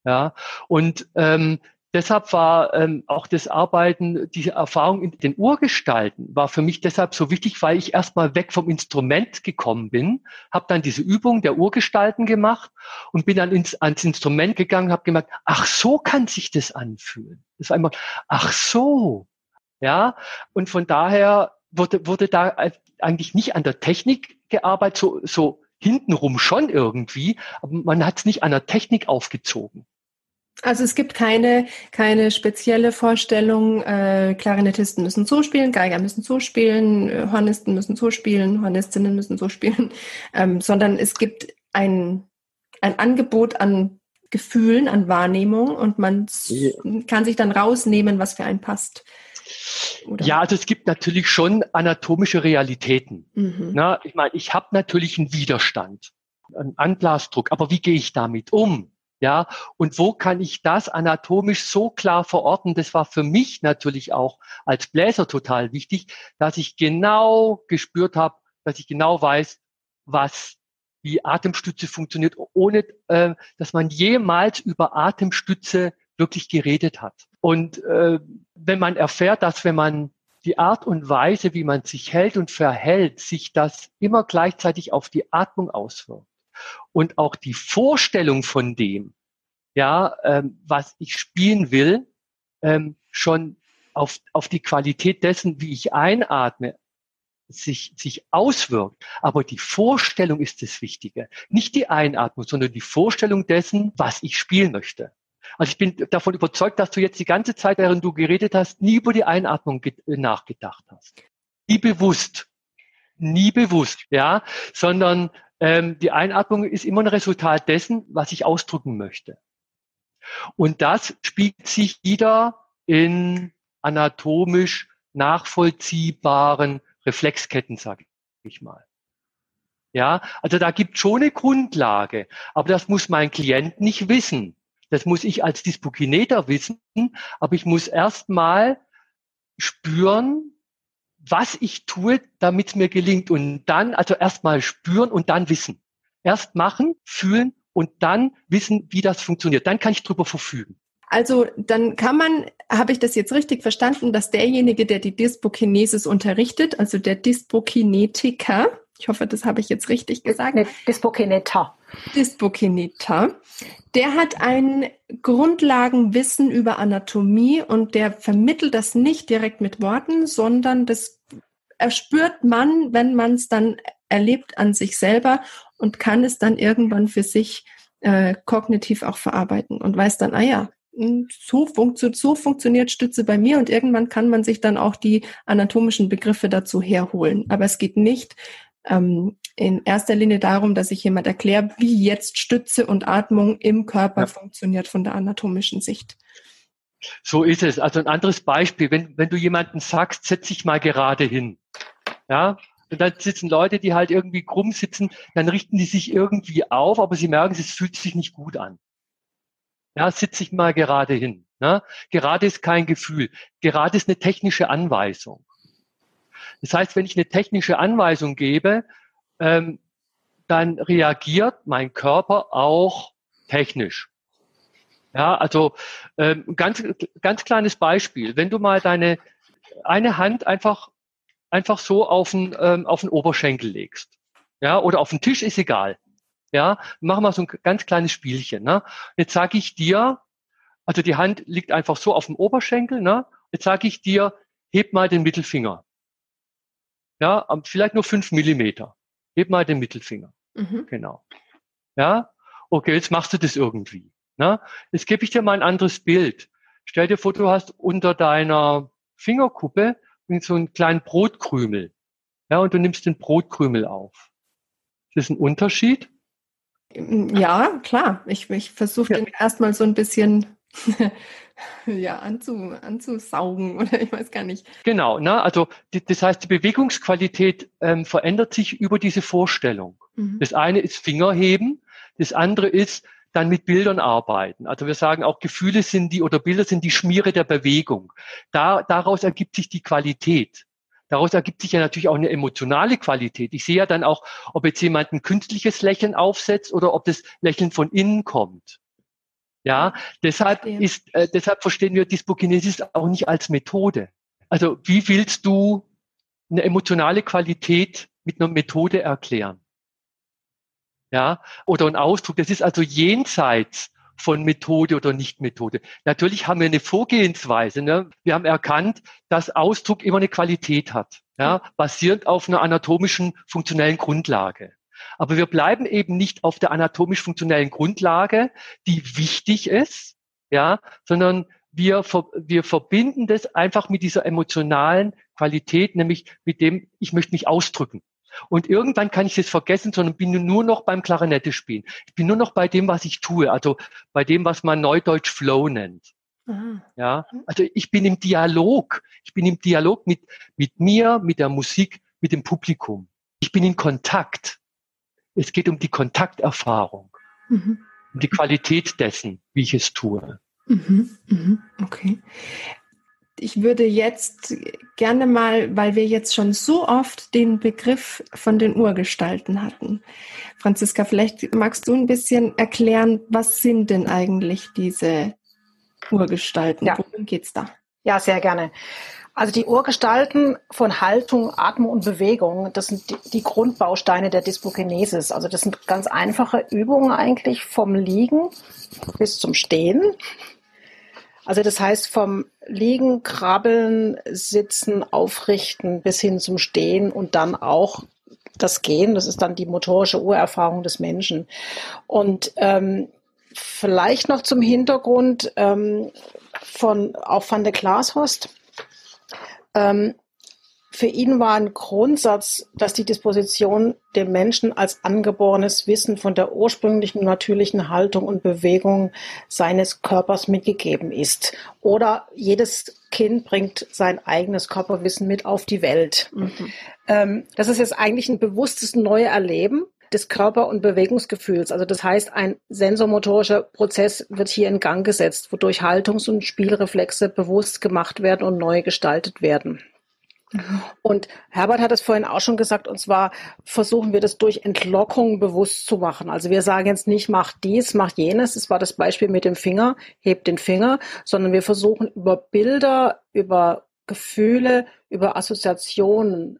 Ja, und ähm, deshalb war ähm, auch das Arbeiten, diese Erfahrung in den Urgestalten war für mich deshalb so wichtig, weil ich erstmal weg vom Instrument gekommen bin, habe dann diese Übung der Urgestalten gemacht und bin dann ins, ans Instrument gegangen, habe gemerkt, ach so kann sich das anfühlen. Das war einmal, ach so, ja, und von daher wurde, wurde da eigentlich nicht an der Technik gearbeitet, so, so hintenrum schon irgendwie, aber man hat es nicht an der Technik aufgezogen. Also es gibt keine, keine spezielle Vorstellung, äh, Klarinettisten müssen so spielen, Geiger müssen so spielen, Hornisten müssen so spielen, Hornistinnen müssen so spielen, *laughs* ähm, sondern es gibt ein, ein Angebot an Gefühlen, an Wahrnehmung und man ja. kann sich dann rausnehmen, was für einen passt. Oder? Ja, also es gibt natürlich schon anatomische Realitäten. Mhm. Na, ich meine, ich habe natürlich einen Widerstand, einen Anglasdruck, aber wie gehe ich damit um? Ja, und wo kann ich das anatomisch so klar verorten? Das war für mich natürlich auch als Bläser total wichtig, dass ich genau gespürt habe, dass ich genau weiß, was wie Atemstütze funktioniert, ohne äh, dass man jemals über Atemstütze wirklich geredet hat. Und äh, wenn man erfährt, dass wenn man die Art und Weise, wie man sich hält und verhält, sich das immer gleichzeitig auf die Atmung auswirkt, und auch die Vorstellung von dem, ja, ähm, was ich spielen will, ähm, schon auf, auf die Qualität dessen, wie ich einatme, sich, sich auswirkt. Aber die Vorstellung ist das Wichtige. Nicht die Einatmung, sondern die Vorstellung dessen, was ich spielen möchte. Also ich bin davon überzeugt, dass du jetzt die ganze Zeit, während du geredet hast, nie über die Einatmung nachgedacht hast. Nie bewusst. Nie bewusst, ja, sondern ähm, die Einatmung ist immer ein Resultat dessen, was ich ausdrücken möchte. Und das spielt sich wieder in anatomisch nachvollziehbaren Reflexketten, sage ich mal. Ja, also da gibt schon eine Grundlage, aber das muss mein Klient nicht wissen. Das muss ich als Dispokineter wissen, aber ich muss erstmal spüren, was ich tue, damit es mir gelingt. Und dann, also erstmal spüren und dann wissen. Erst machen, fühlen und dann wissen, wie das funktioniert. Dann kann ich drüber verfügen. Also dann kann man, habe ich das jetzt richtig verstanden, dass derjenige, der die Dyspokinesis unterrichtet, also der Dyspokinetiker, ich hoffe, das habe ich jetzt richtig gesagt. Nee, Dyspokineter, der hat ein Grundlagenwissen über Anatomie und der vermittelt das nicht direkt mit Worten, sondern das erspürt man, wenn man es dann erlebt an sich selber und kann es dann irgendwann für sich äh, kognitiv auch verarbeiten und weiß dann, ah ja, hm, so, funktio so funktioniert Stütze bei mir und irgendwann kann man sich dann auch die anatomischen Begriffe dazu herholen. Aber es geht nicht ähm, in erster Linie darum, dass ich jemand erkläre, wie jetzt Stütze und Atmung im Körper ja. funktioniert von der anatomischen Sicht. So ist es. Also ein anderes Beispiel, wenn, wenn du jemanden sagst, setz dich mal gerade hin. Ja, und dann sitzen Leute, die halt irgendwie krumm sitzen, dann richten die sich irgendwie auf, aber sie merken, es fühlt sich nicht gut an. Ja, sitze ich mal gerade hin. Ne? Gerade ist kein Gefühl. Gerade ist eine technische Anweisung. Das heißt, wenn ich eine technische Anweisung gebe, ähm, dann reagiert mein Körper auch technisch. Ja, also ähm, ganz ganz kleines Beispiel. Wenn du mal deine eine Hand einfach einfach so auf den ähm, auf den Oberschenkel legst, ja, oder auf den Tisch ist egal. Ja, machen wir so ein ganz kleines Spielchen. Ne? Jetzt sage ich dir, also die Hand liegt einfach so auf dem Oberschenkel. Ne? Jetzt sage ich dir, heb mal den Mittelfinger. Ja, vielleicht nur fünf Millimeter. Heb mal den Mittelfinger. Mhm. Genau. Ja, okay, jetzt machst du das irgendwie. Ne? Jetzt gebe ich dir mal ein anderes Bild. Stell dir vor, du hast unter deiner Fingerkuppe so einen kleinen Brotkrümel. Ja, und du nimmst den Brotkrümel auf. Das ist ein Unterschied. Ja, klar. Ich, ich versuche ja. den erstmal so ein bisschen *laughs* ja, anzu, anzusaugen *laughs* oder ich weiß gar nicht. Genau, ne? also die, das heißt, die Bewegungsqualität ähm, verändert sich über diese Vorstellung. Mhm. Das eine ist Fingerheben, das andere ist dann mit Bildern arbeiten. Also wir sagen auch, Gefühle sind die oder Bilder sind die Schmiere der Bewegung. Da, daraus ergibt sich die Qualität. Daraus ergibt sich ja natürlich auch eine emotionale Qualität. Ich sehe ja dann auch, ob jetzt jemand ein künstliches Lächeln aufsetzt oder ob das Lächeln von innen kommt. Ja, deshalb ist, äh, deshalb verstehen wir Dyspokinesis auch nicht als Methode. Also wie willst du eine emotionale Qualität mit einer Methode erklären? Ja, oder ein Ausdruck. Das ist also jenseits von Methode oder Nicht-Methode. Natürlich haben wir eine Vorgehensweise. Ne? Wir haben erkannt, dass Ausdruck immer eine Qualität hat, ja, basierend auf einer anatomischen, funktionellen Grundlage. Aber wir bleiben eben nicht auf der anatomisch-funktionellen Grundlage, die wichtig ist, ja, sondern wir, wir verbinden das einfach mit dieser emotionalen Qualität, nämlich mit dem, ich möchte mich ausdrücken. Und irgendwann kann ich es vergessen, sondern bin nur noch beim Klarinette spielen. Ich bin nur noch bei dem, was ich tue, also bei dem, was man neudeutsch Flow nennt. Aha. Ja, also ich bin im Dialog. Ich bin im Dialog mit, mit mir, mit der Musik, mit dem Publikum. Ich bin in Kontakt. Es geht um die Kontakterfahrung, mhm. um die Qualität dessen, wie ich es tue. Mhm. Mhm. Okay. Ich würde jetzt gerne mal, weil wir jetzt schon so oft den Begriff von den Urgestalten hatten. Franziska, vielleicht magst du ein bisschen erklären, was sind denn eigentlich diese Urgestalten? Ja. Worum geht's da? Ja, sehr gerne. Also die Urgestalten von Haltung, Atmung und Bewegung, das sind die, Grundbausteine der Dyspokinesis. Also das sind ganz einfache Übungen eigentlich vom Liegen bis zum Stehen. Also das heißt vom Liegen, Krabbeln, Sitzen, Aufrichten bis hin zum Stehen und dann auch das Gehen. Das ist dann die motorische Urerfahrung des Menschen. Und ähm, vielleicht noch zum Hintergrund ähm, von auch van der Glashorst ähm, für ihn war ein Grundsatz, dass die Disposition dem Menschen als angeborenes Wissen von der ursprünglichen natürlichen Haltung und Bewegung seines Körpers mitgegeben ist. Oder jedes Kind bringt sein eigenes Körperwissen mit auf die Welt. Mhm. Ähm, das ist jetzt eigentlich ein bewusstes neue Erleben des Körper- und Bewegungsgefühls. Also das heißt, ein sensormotorischer Prozess wird hier in Gang gesetzt, wodurch Haltungs- und Spielreflexe bewusst gemacht werden und neu gestaltet werden. Mhm. Und Herbert hat es vorhin auch schon gesagt, und zwar versuchen wir das durch Entlockung bewusst zu machen. Also wir sagen jetzt nicht, mach dies, mach jenes. Das war das Beispiel mit dem Finger, hebt den Finger, sondern wir versuchen über Bilder, über Gefühle, über Assoziationen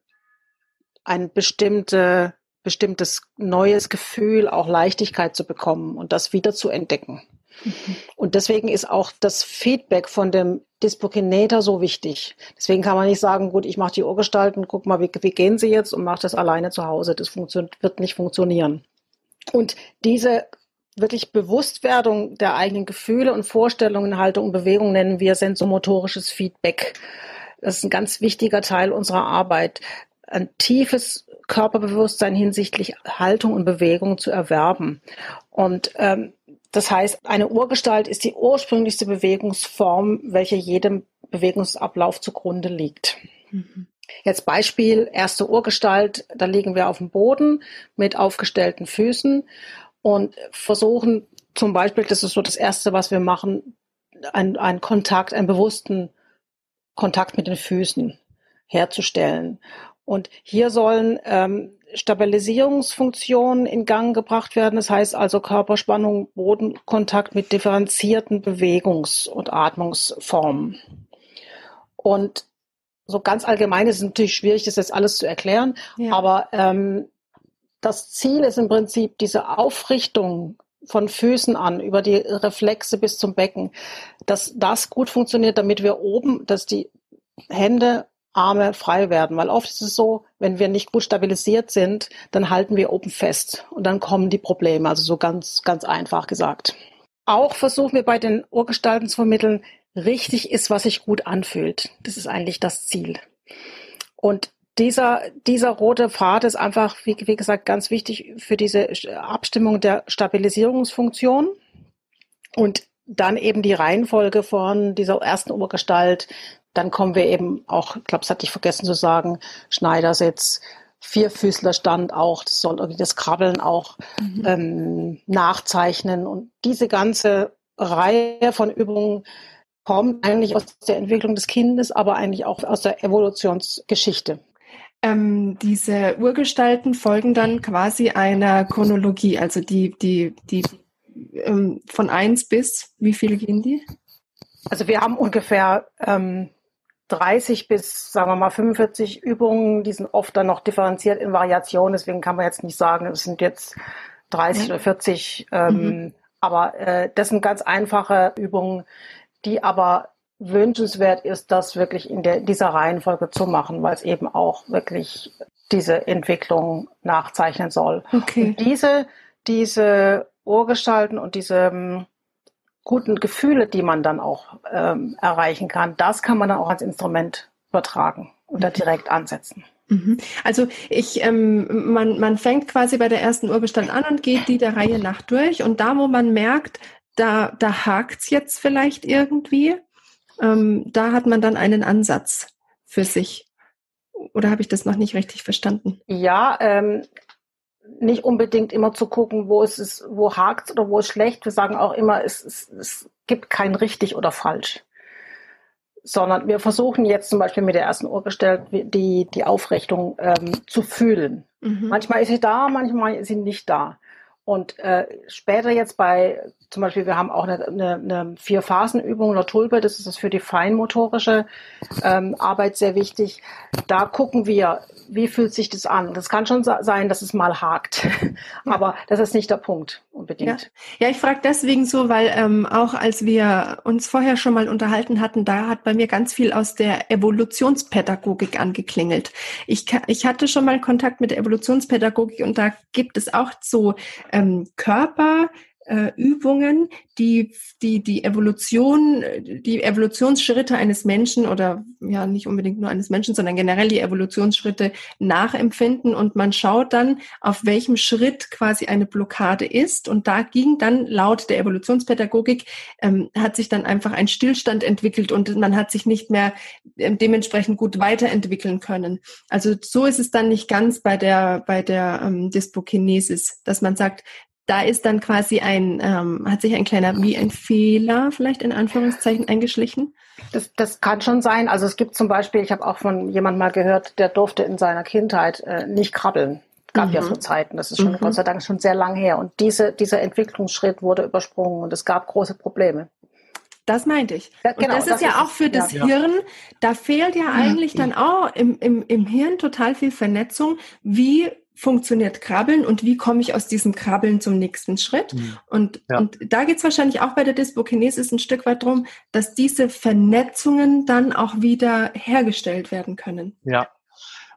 ein bestimmte, bestimmtes neues Gefühl, auch Leichtigkeit zu bekommen und das wieder zu entdecken. Mhm. Und deswegen ist auch das Feedback von dem Dispokinator so wichtig. Deswegen kann man nicht sagen, gut, ich mache die Urgestalten, guck mal, wie, wie gehen sie jetzt und mache das alleine zu Hause. Das wird nicht funktionieren. Und diese wirklich Bewusstwerdung der eigenen Gefühle und Vorstellungen, Haltung und Bewegung nennen wir sensomotorisches Feedback. Das ist ein ganz wichtiger Teil unserer Arbeit. Ein tiefes Körperbewusstsein hinsichtlich Haltung und Bewegung zu erwerben. Und ähm, das heißt, eine Urgestalt ist die ursprünglichste Bewegungsform, welche jedem Bewegungsablauf zugrunde liegt. Mhm. Jetzt Beispiel, erste Urgestalt, da liegen wir auf dem Boden mit aufgestellten Füßen und versuchen zum Beispiel, das ist so das Erste, was wir machen, einen Kontakt, einen bewussten Kontakt mit den Füßen herzustellen. Und hier sollen ähm, Stabilisierungsfunktionen in Gang gebracht werden. Das heißt also Körperspannung, Bodenkontakt mit differenzierten Bewegungs- und Atmungsformen. Und so ganz allgemein ist es natürlich schwierig, das jetzt alles zu erklären, ja. aber ähm, das Ziel ist im Prinzip diese Aufrichtung von Füßen an, über die Reflexe bis zum Becken, dass das gut funktioniert, damit wir oben, dass die Hände Arme frei werden. Weil oft ist es so, wenn wir nicht gut stabilisiert sind, dann halten wir oben fest und dann kommen die Probleme. Also so ganz, ganz einfach gesagt. Auch versuchen wir bei den Urgestalten zu vermitteln, richtig ist, was sich gut anfühlt. Das ist eigentlich das Ziel. Und dieser, dieser rote Pfad ist einfach, wie, wie gesagt, ganz wichtig für diese Abstimmung der Stabilisierungsfunktion. Und dann eben die Reihenfolge von dieser ersten Urgestalt dann kommen wir eben auch, ich glaube, das hatte ich vergessen zu sagen, Schneidersitz, Vierfüßlerstand auch, das soll irgendwie das Krabbeln auch mhm. ähm, nachzeichnen. Und diese ganze Reihe von Übungen kommt eigentlich aus der Entwicklung des Kindes, aber eigentlich auch aus der Evolutionsgeschichte. Ähm, diese Urgestalten folgen dann quasi einer Chronologie, also die, die, die ähm, von eins bis, wie viele gehen die? Also wir haben ungefähr ähm, 30 bis, sagen wir mal, 45 Übungen, die sind oft dann noch differenziert in Variationen, deswegen kann man jetzt nicht sagen, es sind jetzt 30 ja. oder 40, ähm, mhm. aber äh, das sind ganz einfache Übungen, die aber wünschenswert ist, das wirklich in der, dieser Reihenfolge zu machen, weil es eben auch wirklich diese Entwicklung nachzeichnen soll. Okay. Und diese, diese Urgestalten und diese ähm, guten Gefühle, die man dann auch ähm, erreichen kann, das kann man dann auch als Instrument übertragen da mhm. direkt ansetzen. Mhm. Also ich, ähm, man, man fängt quasi bei der ersten Urbestand an und geht die der Reihe nach durch und da, wo man merkt, da, da hakt's jetzt vielleicht irgendwie, ähm, da hat man dann einen Ansatz für sich. Oder habe ich das noch nicht richtig verstanden? Ja, ähm, nicht unbedingt immer zu gucken, wo es ist, wo hakt oder wo es schlecht. Wir sagen auch immer, es, es, es gibt kein richtig oder falsch. Sondern wir versuchen jetzt zum Beispiel mit der ersten Uhr gestellt, die, die Aufrichtung ähm, zu fühlen. Mhm. Manchmal ist sie da, manchmal ist sie nicht da. Und äh, später jetzt bei, zum Beispiel, wir haben auch eine, eine, eine Vier-Phasen-Übung oder Tulpe, das ist das für die feinmotorische ähm, Arbeit sehr wichtig. Da gucken wir, wie fühlt sich das an? Das kann schon sein, dass es mal hakt, *laughs* aber das ist nicht der Punkt unbedingt. Ja, ja ich frage deswegen so, weil ähm, auch als wir uns vorher schon mal unterhalten hatten, da hat bei mir ganz viel aus der Evolutionspädagogik angeklingelt. Ich, ich hatte schon mal Kontakt mit der Evolutionspädagogik und da gibt es auch so ähm, Körper, äh, Übungen, die, die die Evolution, die Evolutionsschritte eines Menschen oder ja nicht unbedingt nur eines Menschen, sondern generell die Evolutionsschritte nachempfinden und man schaut dann, auf welchem Schritt quasi eine Blockade ist und da ging dann laut der Evolutionspädagogik ähm, hat sich dann einfach ein Stillstand entwickelt und man hat sich nicht mehr äh, dementsprechend gut weiterentwickeln können. Also so ist es dann nicht ganz bei der bei der ähm, Dyspokinesis, dass man sagt, da ist dann quasi ein, ähm, hat sich ein kleiner, wie ein Fehler vielleicht in Anführungszeichen eingeschlichen? Das, das kann schon sein. Also es gibt zum Beispiel, ich habe auch von jemandem mal gehört, der durfte in seiner Kindheit äh, nicht krabbeln. Gab mhm. ja so Zeiten, das ist schon mhm. Gott sei Dank schon sehr lang her. Und diese, dieser Entwicklungsschritt wurde übersprungen und es gab große Probleme. Das meinte ich. Ja, genau, und das, das ist ja auch für das ja. Hirn, da fehlt ja eigentlich dann auch im, im, im Hirn total viel Vernetzung. Wie funktioniert Krabbeln und wie komme ich aus diesem Krabbeln zum nächsten Schritt? Mhm. Und, ja. und da geht es wahrscheinlich auch bei der Dysbokinesis ein Stück weit darum, dass diese Vernetzungen dann auch wieder hergestellt werden können. Ja,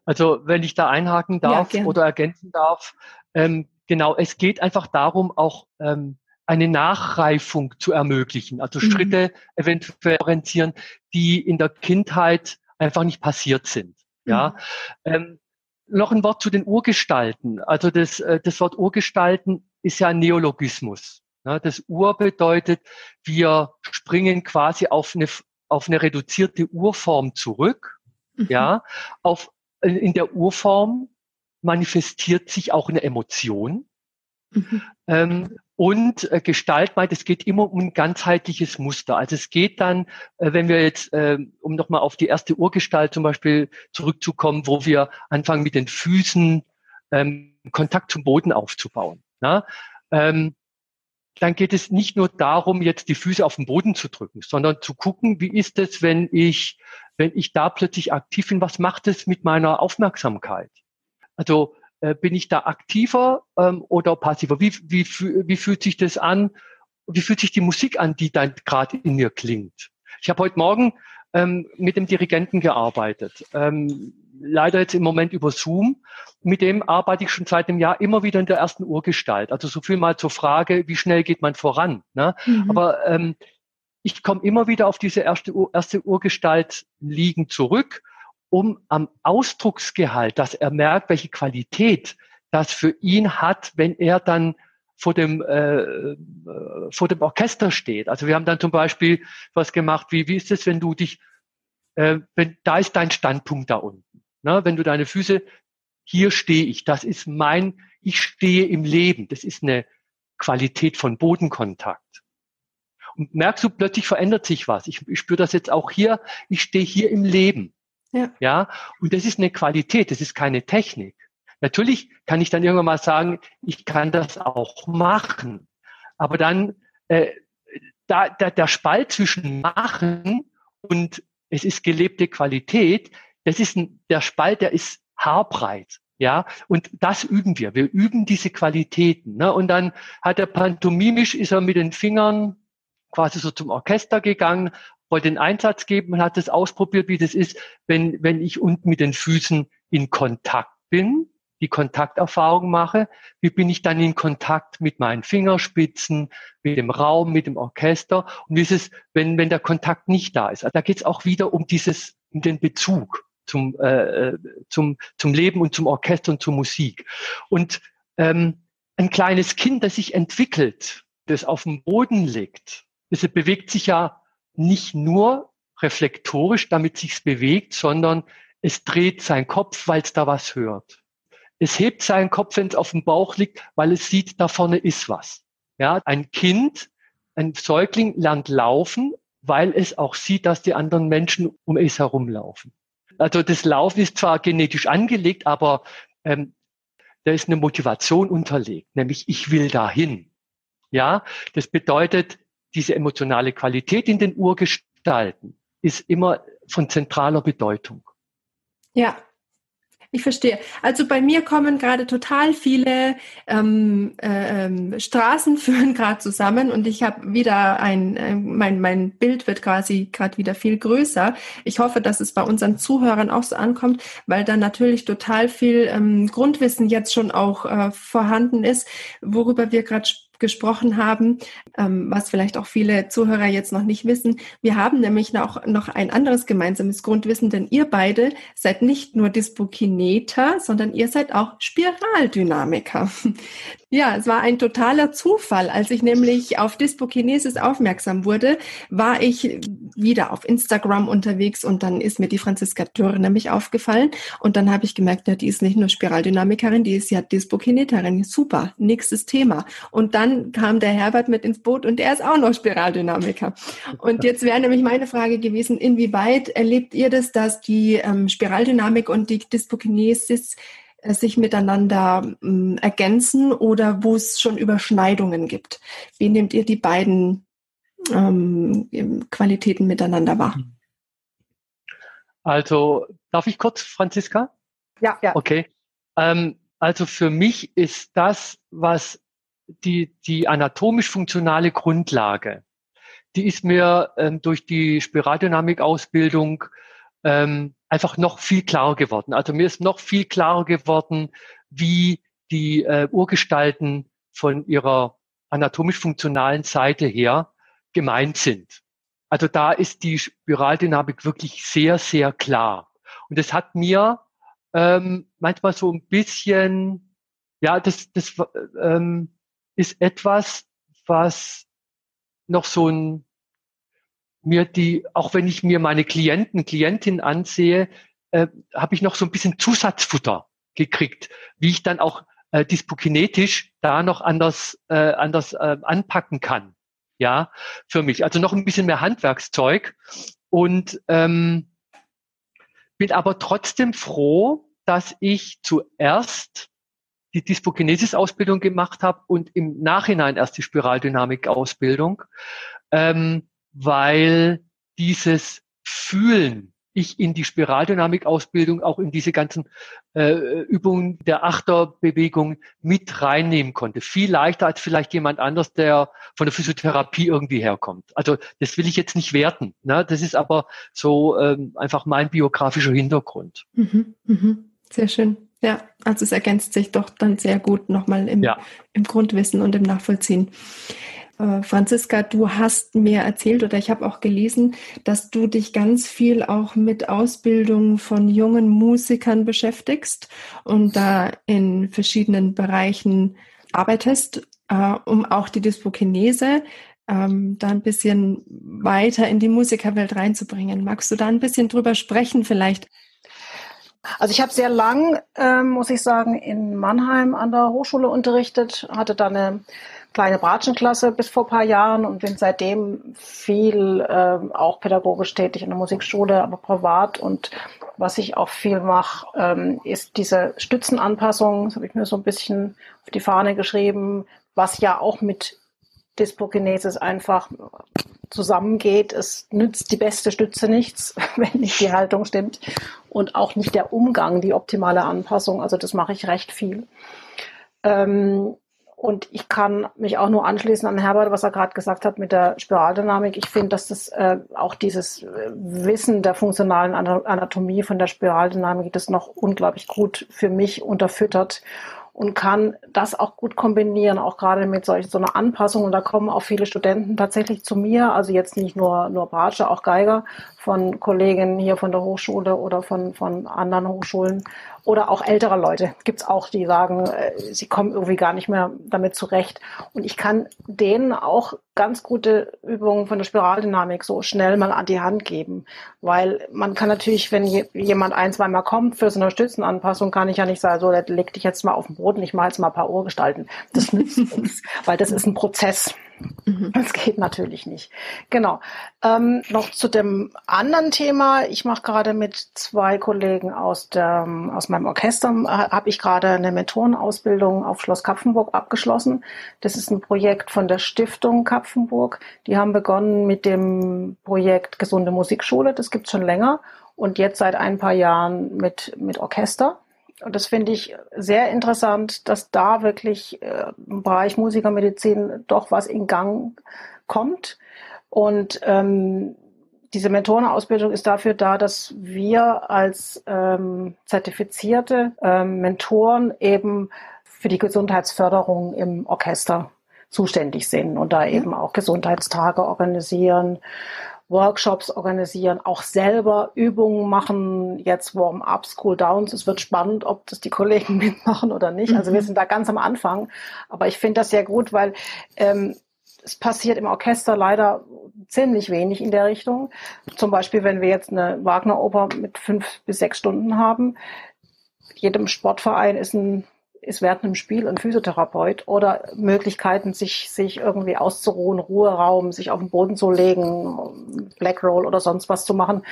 also wenn ich da einhaken darf ja, oder ergänzen darf, ähm, genau, es geht einfach darum, auch ähm, eine Nachreifung zu ermöglichen, also mhm. Schritte eventuell orientieren, die in der Kindheit einfach nicht passiert sind. Ja, mhm. ähm, noch ein Wort zu den Urgestalten. Also das, äh, das Wort Urgestalten ist ja ein Neologismus. Das Ur bedeutet, wir springen quasi auf eine, auf eine reduzierte Urform zurück. Mhm. Ja, auf, in der Urform manifestiert sich auch eine Emotion. Mhm. Ähm, und äh, Gestalt meint, es geht immer um ein ganzheitliches Muster. Also es geht dann, äh, wenn wir jetzt, äh, um nochmal auf die erste Urgestalt zum Beispiel zurückzukommen, wo wir anfangen mit den Füßen ähm, Kontakt zum Boden aufzubauen. Na? Ähm, dann geht es nicht nur darum, jetzt die Füße auf den Boden zu drücken, sondern zu gucken, wie ist es, wenn ich, wenn ich da plötzlich aktiv bin, was macht es mit meiner Aufmerksamkeit? Also bin ich da aktiver ähm, oder passiver? Wie, wie, wie fühlt sich das an? Wie fühlt sich die Musik an, die dann gerade in mir klingt? Ich habe heute Morgen ähm, mit dem Dirigenten gearbeitet. Ähm, leider jetzt im Moment über Zoom. Mit dem arbeite ich schon seit einem Jahr immer wieder in der ersten Urgestalt. Also so viel mal zur Frage, wie schnell geht man voran? Ne? Mhm. Aber ähm, ich komme immer wieder auf diese erste, erste Urgestalt liegen zurück um am Ausdrucksgehalt, dass er merkt, welche Qualität das für ihn hat, wenn er dann vor dem, äh, äh, vor dem Orchester steht. Also wir haben dann zum Beispiel was gemacht, wie, wie ist es, wenn du dich, äh, wenn, da ist dein Standpunkt da unten. Ne? Wenn du deine Füße, hier stehe ich, das ist mein, ich stehe im Leben. Das ist eine Qualität von Bodenkontakt. Und merkst du, plötzlich verändert sich was. Ich, ich spüre das jetzt auch hier, ich stehe hier im Leben. Ja. ja. Und das ist eine Qualität, das ist keine Technik. Natürlich kann ich dann irgendwann mal sagen, ich kann das auch machen. Aber dann, äh, da, da, der Spalt zwischen machen und es ist gelebte Qualität, das ist ein, der Spalt, der ist haarbreit. Ja, und das üben wir. Wir üben diese Qualitäten. Ne? Und dann hat er pantomimisch, ist er mit den Fingern quasi so zum Orchester gegangen, wollte den Einsatz geben und hat das ausprobiert, wie das ist, wenn, wenn ich unten mit den Füßen in Kontakt bin, die Kontakterfahrung mache, wie bin ich dann in Kontakt mit meinen Fingerspitzen, mit dem Raum, mit dem Orchester und wie ist es, wenn, wenn der Kontakt nicht da ist. Also da geht es auch wieder um dieses, um den Bezug zum, äh, zum, zum Leben und zum Orchester und zur Musik. Und ähm, ein kleines Kind, das sich entwickelt, das auf dem Boden liegt, das bewegt sich ja nicht nur reflektorisch, damit sich's bewegt, sondern es dreht seinen Kopf, weil es da was hört. Es hebt seinen Kopf, wenn es auf dem Bauch liegt, weil es sieht, da vorne ist was. Ja, ein Kind, ein Säugling lernt laufen, weil es auch sieht, dass die anderen Menschen um es herumlaufen. Also das Laufen ist zwar genetisch angelegt, aber ähm, da ist eine Motivation unterlegt, nämlich ich will dahin. Ja, das bedeutet, diese emotionale Qualität in den Urgestalten ist immer von zentraler Bedeutung. Ja, ich verstehe. Also bei mir kommen gerade total viele ähm, äh, ähm, Straßen *laughs* führen gerade zusammen und ich habe wieder ein, äh, mein, mein Bild wird quasi gerade wieder viel größer. Ich hoffe, dass es bei unseren Zuhörern auch so ankommt, weil da natürlich total viel ähm, Grundwissen jetzt schon auch äh, vorhanden ist, worüber wir gerade sprechen gesprochen haben, ähm, was vielleicht auch viele Zuhörer jetzt noch nicht wissen. Wir haben nämlich noch, noch ein anderes gemeinsames Grundwissen, denn ihr beide seid nicht nur Dyspokineter, sondern ihr seid auch Spiraldynamiker. Ja, es war ein totaler Zufall. Als ich nämlich auf Dyspokinesis aufmerksam wurde, war ich wieder auf Instagram unterwegs und dann ist mir die Franziska Dürr nämlich aufgefallen und dann habe ich gemerkt, ja, die ist nicht nur Spiraldynamikerin, die ist ja Dyspokineterin. Super, nächstes Thema. Und dann kam der Herbert mit ins Boot und er ist auch noch Spiraldynamiker. Und jetzt wäre nämlich meine Frage gewesen, inwieweit erlebt ihr das, dass die ähm, Spiraldynamik und die Dyspokinesis äh, sich miteinander äh, ergänzen oder wo es schon Überschneidungen gibt. Wie nehmt ihr die beiden ähm, Qualitäten miteinander wahr? Also, darf ich kurz, Franziska? Ja, ja. Okay. Ähm, also für mich ist das, was die, die anatomisch-funktionale Grundlage, die ist mir ähm, durch die Spiraldynamik-Ausbildung ähm, einfach noch viel klarer geworden. Also mir ist noch viel klarer geworden, wie die äh, Urgestalten von ihrer anatomisch-funktionalen Seite her gemeint sind. Also da ist die Spiraldynamik wirklich sehr, sehr klar. Und das hat mir ähm, manchmal so ein bisschen, ja, das, das ähm, ist etwas, was noch so ein mir die, auch wenn ich mir meine Klienten, Klientin ansehe, äh, habe ich noch so ein bisschen Zusatzfutter gekriegt, wie ich dann auch äh, dispokinetisch da noch anders, äh, anders äh, anpacken kann. Ja, für mich. Also noch ein bisschen mehr Handwerkszeug. Und ähm, bin aber trotzdem froh, dass ich zuerst die Dyspokinesis-Ausbildung gemacht habe und im Nachhinein erst die Spiraldynamik-Ausbildung. Ähm, weil dieses Fühlen ich in die Spiraldynamik-Ausbildung auch in diese ganzen äh, Übungen der Achterbewegung mit reinnehmen konnte. Viel leichter als vielleicht jemand anders, der von der Physiotherapie irgendwie herkommt. Also das will ich jetzt nicht werten. Ne? Das ist aber so ähm, einfach mein biografischer Hintergrund. Mhm, mhm. Sehr schön. Ja, also es ergänzt sich doch dann sehr gut nochmal im, ja. im Grundwissen und im Nachvollziehen. Äh, Franziska, du hast mir erzählt oder ich habe auch gelesen, dass du dich ganz viel auch mit Ausbildung von jungen Musikern beschäftigst und da in verschiedenen Bereichen arbeitest, äh, um auch die Dyspokinese ähm, da ein bisschen weiter in die Musikerwelt reinzubringen. Magst du da ein bisschen drüber sprechen vielleicht? Also ich habe sehr lang, äh, muss ich sagen, in Mannheim an der Hochschule unterrichtet, hatte da eine kleine Bratschenklasse bis vor paar Jahren und bin seitdem viel äh, auch pädagogisch tätig in der Musikschule, aber privat. Und was ich auch viel mache, ähm, ist diese Stützenanpassung. Das habe ich mir so ein bisschen auf die Fahne geschrieben, was ja auch mit Dyspokinesis einfach zusammengeht. Es nützt die beste Stütze nichts, *laughs* wenn nicht die Haltung stimmt und auch nicht der Umgang, die optimale Anpassung. Also das mache ich recht viel. Ähm, und ich kann mich auch nur anschließen an Herbert, was er gerade gesagt hat mit der Spiraldynamik. Ich finde, dass das äh, auch dieses äh, Wissen der funktionalen Anatomie von der Spiraldynamik das noch unglaublich gut für mich unterfüttert und kann das auch gut kombinieren, auch gerade mit solch, so einer Anpassung. Und da kommen auch viele Studenten tatsächlich zu mir, also jetzt nicht nur, nur Bratsche, auch Geiger von Kollegen hier von der Hochschule oder von, von anderen Hochschulen oder auch ältere Leute gibt's auch, die sagen, äh, sie kommen irgendwie gar nicht mehr damit zurecht. Und ich kann denen auch ganz gute Übungen von der Spiraldynamik so schnell mal an die Hand geben. Weil man kann natürlich, wenn jemand ein, zweimal kommt für so eine Stützenanpassung, kann ich ja nicht sagen, so, leg dich jetzt mal auf den Boden, ich mal jetzt mal ein paar Urgestalten. Das nützt *laughs* nichts, weil das ist ein Prozess. Mhm. Das geht natürlich nicht. Genau. Ähm, noch zu dem anderen Thema. Ich mache gerade mit zwei Kollegen aus, der, aus meinem Orchester, äh, habe ich gerade eine Mentorenausbildung auf Schloss Kapfenburg abgeschlossen. Das ist ein Projekt von der Stiftung Kapfenburg. Die haben begonnen mit dem Projekt Gesunde Musikschule. Das gibt's schon länger. Und jetzt seit ein paar Jahren mit, mit Orchester. Und das finde ich sehr interessant, dass da wirklich äh, im Bereich Musikermedizin doch was in Gang kommt. Und ähm, diese Mentorenausbildung ist dafür da, dass wir als ähm, zertifizierte ähm, Mentoren eben für die Gesundheitsförderung im Orchester zuständig sind und da eben auch Gesundheitstage organisieren, Workshops organisieren, auch selber Übungen machen, jetzt Warm-ups, Cool-downs. Es wird spannend, ob das die Kollegen *laughs* mitmachen oder nicht. Also wir mhm. sind da ganz am Anfang. Aber ich finde das sehr gut, weil ähm, es passiert im Orchester leider ziemlich wenig in der Richtung. Zum Beispiel, wenn wir jetzt eine Wagner-Oper mit fünf bis sechs Stunden haben. Jedem Sportverein ist ein ist während einem Spiel ein Physiotherapeut oder Möglichkeiten, sich, sich irgendwie auszuruhen, Ruheraum, sich auf den Boden zu legen, Black Roll oder sonst was zu machen.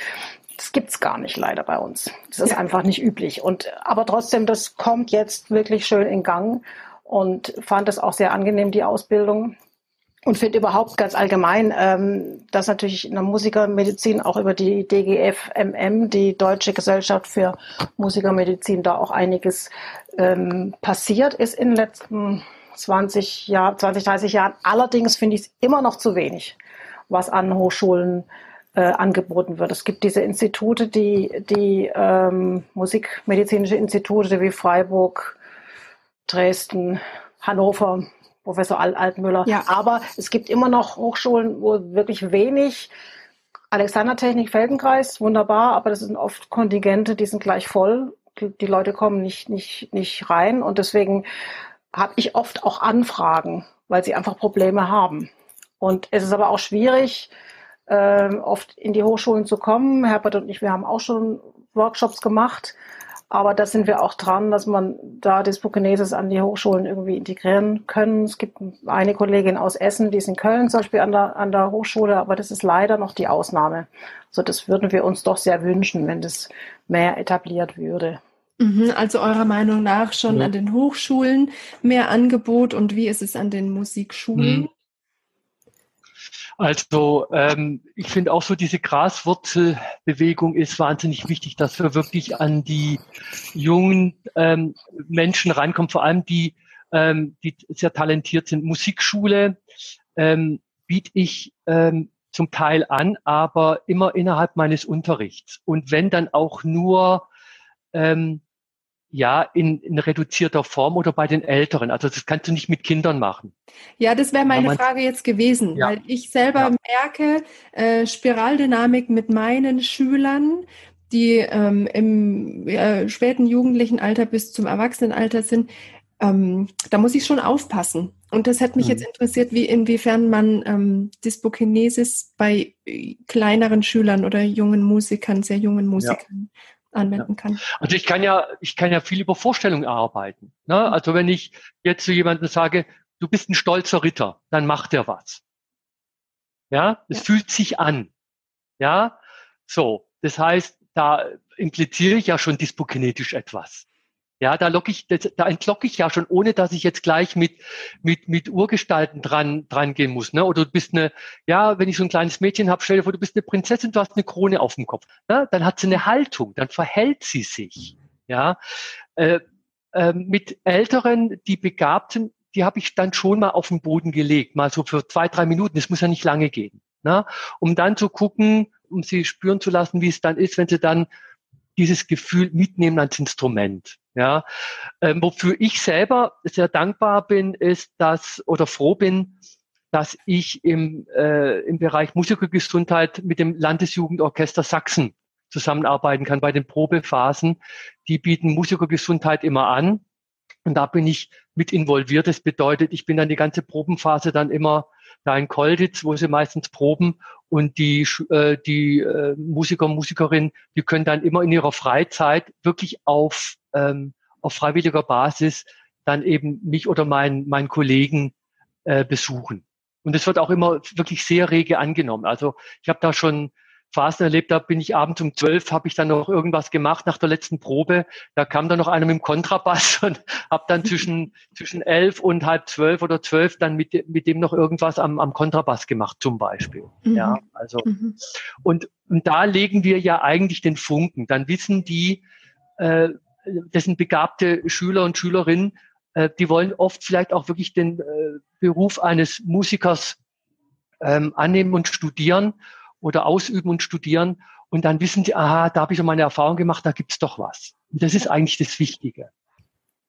Das gibt's gar nicht leider bei uns. Das ist ja. einfach nicht üblich. Und, aber trotzdem, das kommt jetzt wirklich schön in Gang und fand es auch sehr angenehm, die Ausbildung und finde überhaupt ganz allgemein, ähm, dass natürlich in der Musikermedizin auch über die DGFMM, die Deutsche Gesellschaft für Musikermedizin, da auch einiges ähm, passiert ist in den letzten 20 Jahren, 20, 30 Jahren. Allerdings finde ich es immer noch zu wenig, was an Hochschulen äh, angeboten wird. Es gibt diese Institute, die, die ähm, musikmedizinische Institute wie Freiburg, Dresden, Hannover, Professor Altmüller. Ja. Aber es gibt immer noch Hochschulen, wo wirklich wenig Alexandertechnik Feldenkreis, wunderbar, aber das sind oft Kontingente, die sind gleich voll. Die, die Leute kommen nicht, nicht, nicht rein und deswegen habe ich oft auch Anfragen, weil sie einfach Probleme haben. Und es ist aber auch schwierig, äh, oft in die Hochschulen zu kommen. Herbert und ich, wir haben auch schon Workshops gemacht. Aber da sind wir auch dran, dass man da Dyspokinesis an die Hochschulen irgendwie integrieren können. Es gibt eine Kollegin aus Essen, die ist in Köln zum Beispiel an der, an der Hochschule, aber das ist leider noch die Ausnahme. Also das würden wir uns doch sehr wünschen, wenn das mehr etabliert würde. Mhm, also eurer Meinung nach schon ja. an den Hochschulen mehr Angebot und wie ist es an den Musikschulen? Also ähm, ich finde auch so diese Graswurzelbewegung ist wahnsinnig wichtig, dass wir wirklich an die jungen ähm, Menschen rankommen, vor allem die, ähm, die sehr talentiert sind. Musikschule ähm, biete ich ähm, zum Teil an, aber immer innerhalb meines Unterrichts. Und wenn dann auch nur ähm, ja, in, in reduzierter Form oder bei den Älteren. Also das kannst du nicht mit Kindern machen. Ja, das wäre meine Frage jetzt gewesen, ja. weil ich selber ja. merke, äh, Spiraldynamik mit meinen Schülern, die ähm, im äh, späten jugendlichen Alter bis zum Erwachsenenalter sind, ähm, da muss ich schon aufpassen. Und das hat mich mhm. jetzt interessiert, wie inwiefern man ähm, Dyspokinesis bei äh, kleineren Schülern oder jungen Musikern, sehr jungen Musikern ja anwenden kann. Also ich kann ja, ich kann ja viel über Vorstellungen arbeiten. Ne? Mhm. Also wenn ich jetzt zu jemandem sage, du bist ein stolzer Ritter, dann macht er was. Ja, es ja. fühlt sich an. Ja, so. Das heißt, da impliziere ich ja schon dispokinetisch etwas. Ja, da locke ich, da entlocke ich ja schon, ohne dass ich jetzt gleich mit, mit, mit Urgestalten dran, dran gehen muss. Ne? Oder du bist eine, ja, wenn ich so ein kleines Mädchen habe, stell dir vor, du bist eine Prinzessin, du hast eine Krone auf dem Kopf. Ne? Dann hat sie eine Haltung, dann verhält sie sich. Ja, äh, äh, mit Älteren, die Begabten, die habe ich dann schon mal auf den Boden gelegt, mal so für zwei, drei Minuten. Das muss ja nicht lange gehen. Ne? Um dann zu gucken, um sie spüren zu lassen, wie es dann ist, wenn sie dann dieses Gefühl mitnehmen als Instrument. Ja, ähm, wofür ich selber sehr dankbar bin, ist, dass oder froh bin, dass ich im, äh, im Bereich Musikergesundheit mit dem Landesjugendorchester Sachsen zusammenarbeiten kann bei den Probephasen. Die bieten Musikergesundheit immer an und da bin ich mit involviert. Das bedeutet, ich bin dann die ganze Probenphase dann immer da in Kolditz, wo sie meistens proben und die, äh, die äh, Musiker und Musikerinnen, die können dann immer in ihrer Freizeit wirklich auf, ähm, auf freiwilliger Basis dann eben mich oder meinen, meinen Kollegen äh, besuchen. Und es wird auch immer wirklich sehr rege angenommen. Also ich habe da schon Phasen erlebt habe, bin ich abends um zwölf, habe ich dann noch irgendwas gemacht nach der letzten Probe. Da kam dann noch einer mit dem Kontrabass *laughs* und habe dann zwischen zwischen elf und halb zwölf oder zwölf dann mit, mit dem noch irgendwas am, am Kontrabass gemacht zum Beispiel. Mhm. Ja, also mhm. und, und da legen wir ja eigentlich den Funken. Dann wissen die, äh, das sind begabte Schüler und Schülerinnen, äh, die wollen oft vielleicht auch wirklich den äh, Beruf eines Musikers ähm, annehmen und studieren oder ausüben und studieren und dann wissen sie, aha, da habe ich schon meine Erfahrung gemacht, da gibt's doch was. Und das ist eigentlich das Wichtige.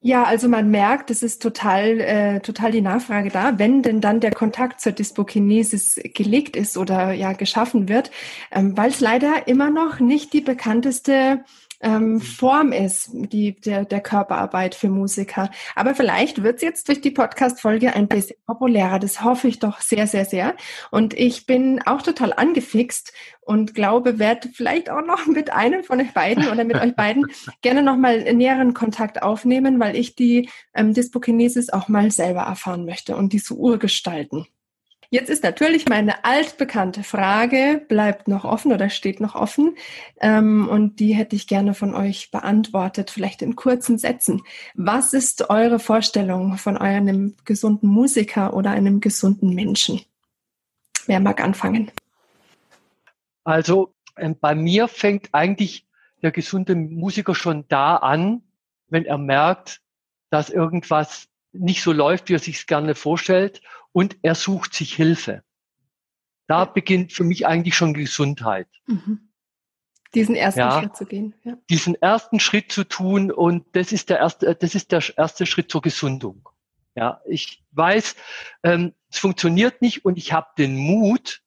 Ja, also man merkt, es ist total, äh, total die Nachfrage da, wenn denn dann der Kontakt zur Dyspokinesis gelegt ist oder ja geschaffen wird, ähm, weil es leider immer noch nicht die bekannteste ähm, Form ist, die der, der Körperarbeit für Musiker. Aber vielleicht wird es jetzt durch die Podcast-Folge ein bisschen populärer. Das hoffe ich doch sehr, sehr, sehr. Und ich bin auch total angefixt und glaube, werde vielleicht auch noch *laughs* mit einem von euch beiden oder mit euch beiden gerne nochmal näheren Kontakt aufnehmen, weil ich die ähm, Dyspokinesis auch mal selber erfahren möchte und die so urgestalten. Jetzt ist natürlich meine altbekannte Frage, bleibt noch offen oder steht noch offen. Ähm, und die hätte ich gerne von euch beantwortet, vielleicht in kurzen Sätzen. Was ist eure Vorstellung von einem gesunden Musiker oder einem gesunden Menschen? Wer mag anfangen? Also ähm, bei mir fängt eigentlich der gesunde Musiker schon da an, wenn er merkt, dass irgendwas nicht so läuft, wie er sich gerne vorstellt und er sucht sich Hilfe. Da beginnt für mich eigentlich schon Gesundheit. Mhm. Diesen ersten ja, Schritt zu gehen. Ja. Diesen ersten Schritt zu tun und das ist der erste, das ist der erste Schritt zur Gesundung. Ja, ich weiß, ähm, es funktioniert nicht und ich habe den Mut,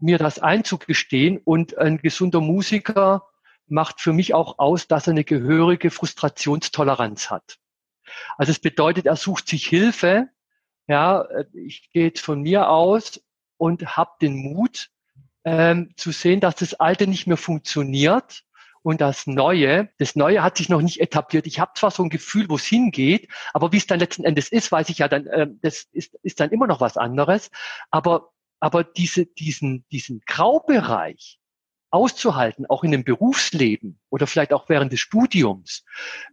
mir das einzugestehen und ein gesunder Musiker macht für mich auch aus, dass er eine gehörige Frustrationstoleranz hat. Also es bedeutet, er sucht sich Hilfe. Ja, ich gehe jetzt von mir aus und habe den Mut ähm, zu sehen, dass das Alte nicht mehr funktioniert und das Neue, das Neue hat sich noch nicht etabliert. Ich habe zwar so ein Gefühl, wo es hingeht, aber wie es dann letzten Endes ist, weiß ich ja dann, äh, das ist, ist dann immer noch was anderes. Aber, aber diese, diesen, diesen Graubereich, auszuhalten, auch in dem Berufsleben oder vielleicht auch während des Studiums.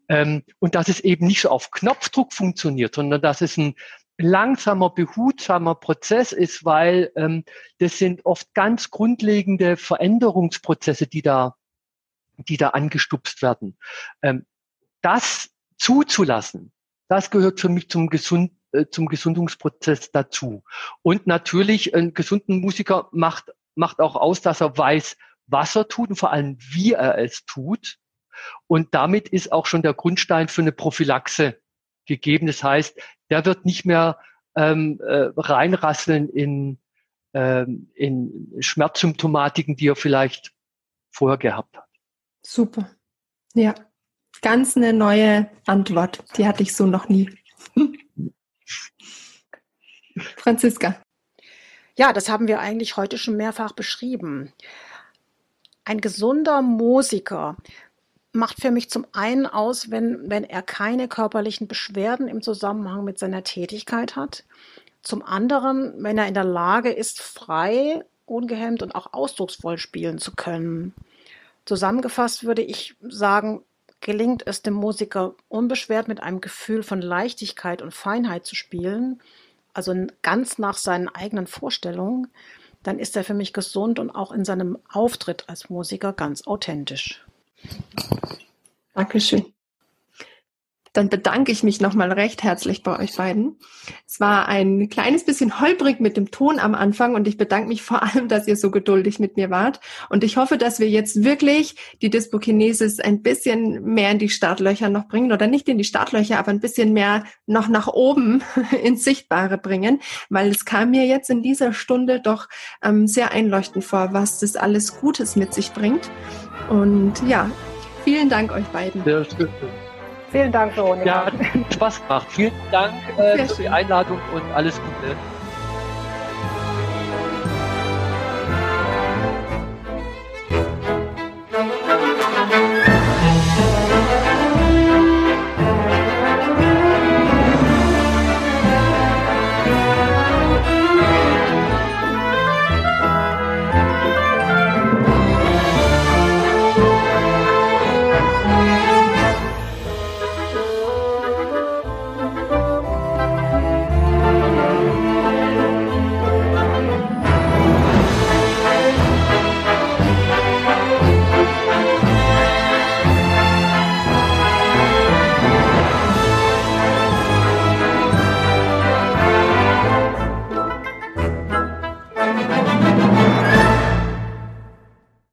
Ähm, und dass es eben nicht so auf Knopfdruck funktioniert, sondern dass es ein langsamer, behutsamer Prozess ist, weil ähm, das sind oft ganz grundlegende Veränderungsprozesse, die da, die da angestupst werden. Ähm, das zuzulassen, das gehört für mich zum Gesund äh, zum Gesundungsprozess dazu. Und natürlich, ein gesunden Musiker macht, macht auch aus, dass er weiß, was er tut und vor allem, wie er es tut. Und damit ist auch schon der Grundstein für eine Prophylaxe gegeben. Das heißt, der wird nicht mehr ähm, äh, reinrasseln in, ähm, in Schmerzsymptomatiken, die er vielleicht vorher gehabt hat. Super. Ja, ganz eine neue Antwort. Die hatte ich so noch nie. *laughs* Franziska. Ja, das haben wir eigentlich heute schon mehrfach beschrieben. Ein gesunder Musiker macht für mich zum einen aus, wenn, wenn er keine körperlichen Beschwerden im Zusammenhang mit seiner Tätigkeit hat. Zum anderen, wenn er in der Lage ist, frei, ungehemmt und auch ausdrucksvoll spielen zu können. Zusammengefasst würde ich sagen, gelingt es dem Musiker unbeschwert mit einem Gefühl von Leichtigkeit und Feinheit zu spielen, also ganz nach seinen eigenen Vorstellungen, dann ist er für mich gesund und auch in seinem Auftritt als Musiker ganz authentisch. Dankeschön. Dann bedanke ich mich nochmal recht herzlich bei euch beiden. Es war ein kleines bisschen holprig mit dem Ton am Anfang und ich bedanke mich vor allem, dass ihr so geduldig mit mir wart. Und ich hoffe, dass wir jetzt wirklich die Dyspokinesis ein bisschen mehr in die Startlöcher noch bringen oder nicht in die Startlöcher, aber ein bisschen mehr noch nach oben *laughs* ins Sichtbare bringen, weil es kam mir jetzt in dieser Stunde doch ähm, sehr einleuchtend vor, was das alles Gutes mit sich bringt. Und ja, vielen Dank euch beiden. Sehr schön. Vielen Dank, Veronika. Ja, hat Spaß gemacht. Vielen Dank äh, für die Einladung und alles Gute.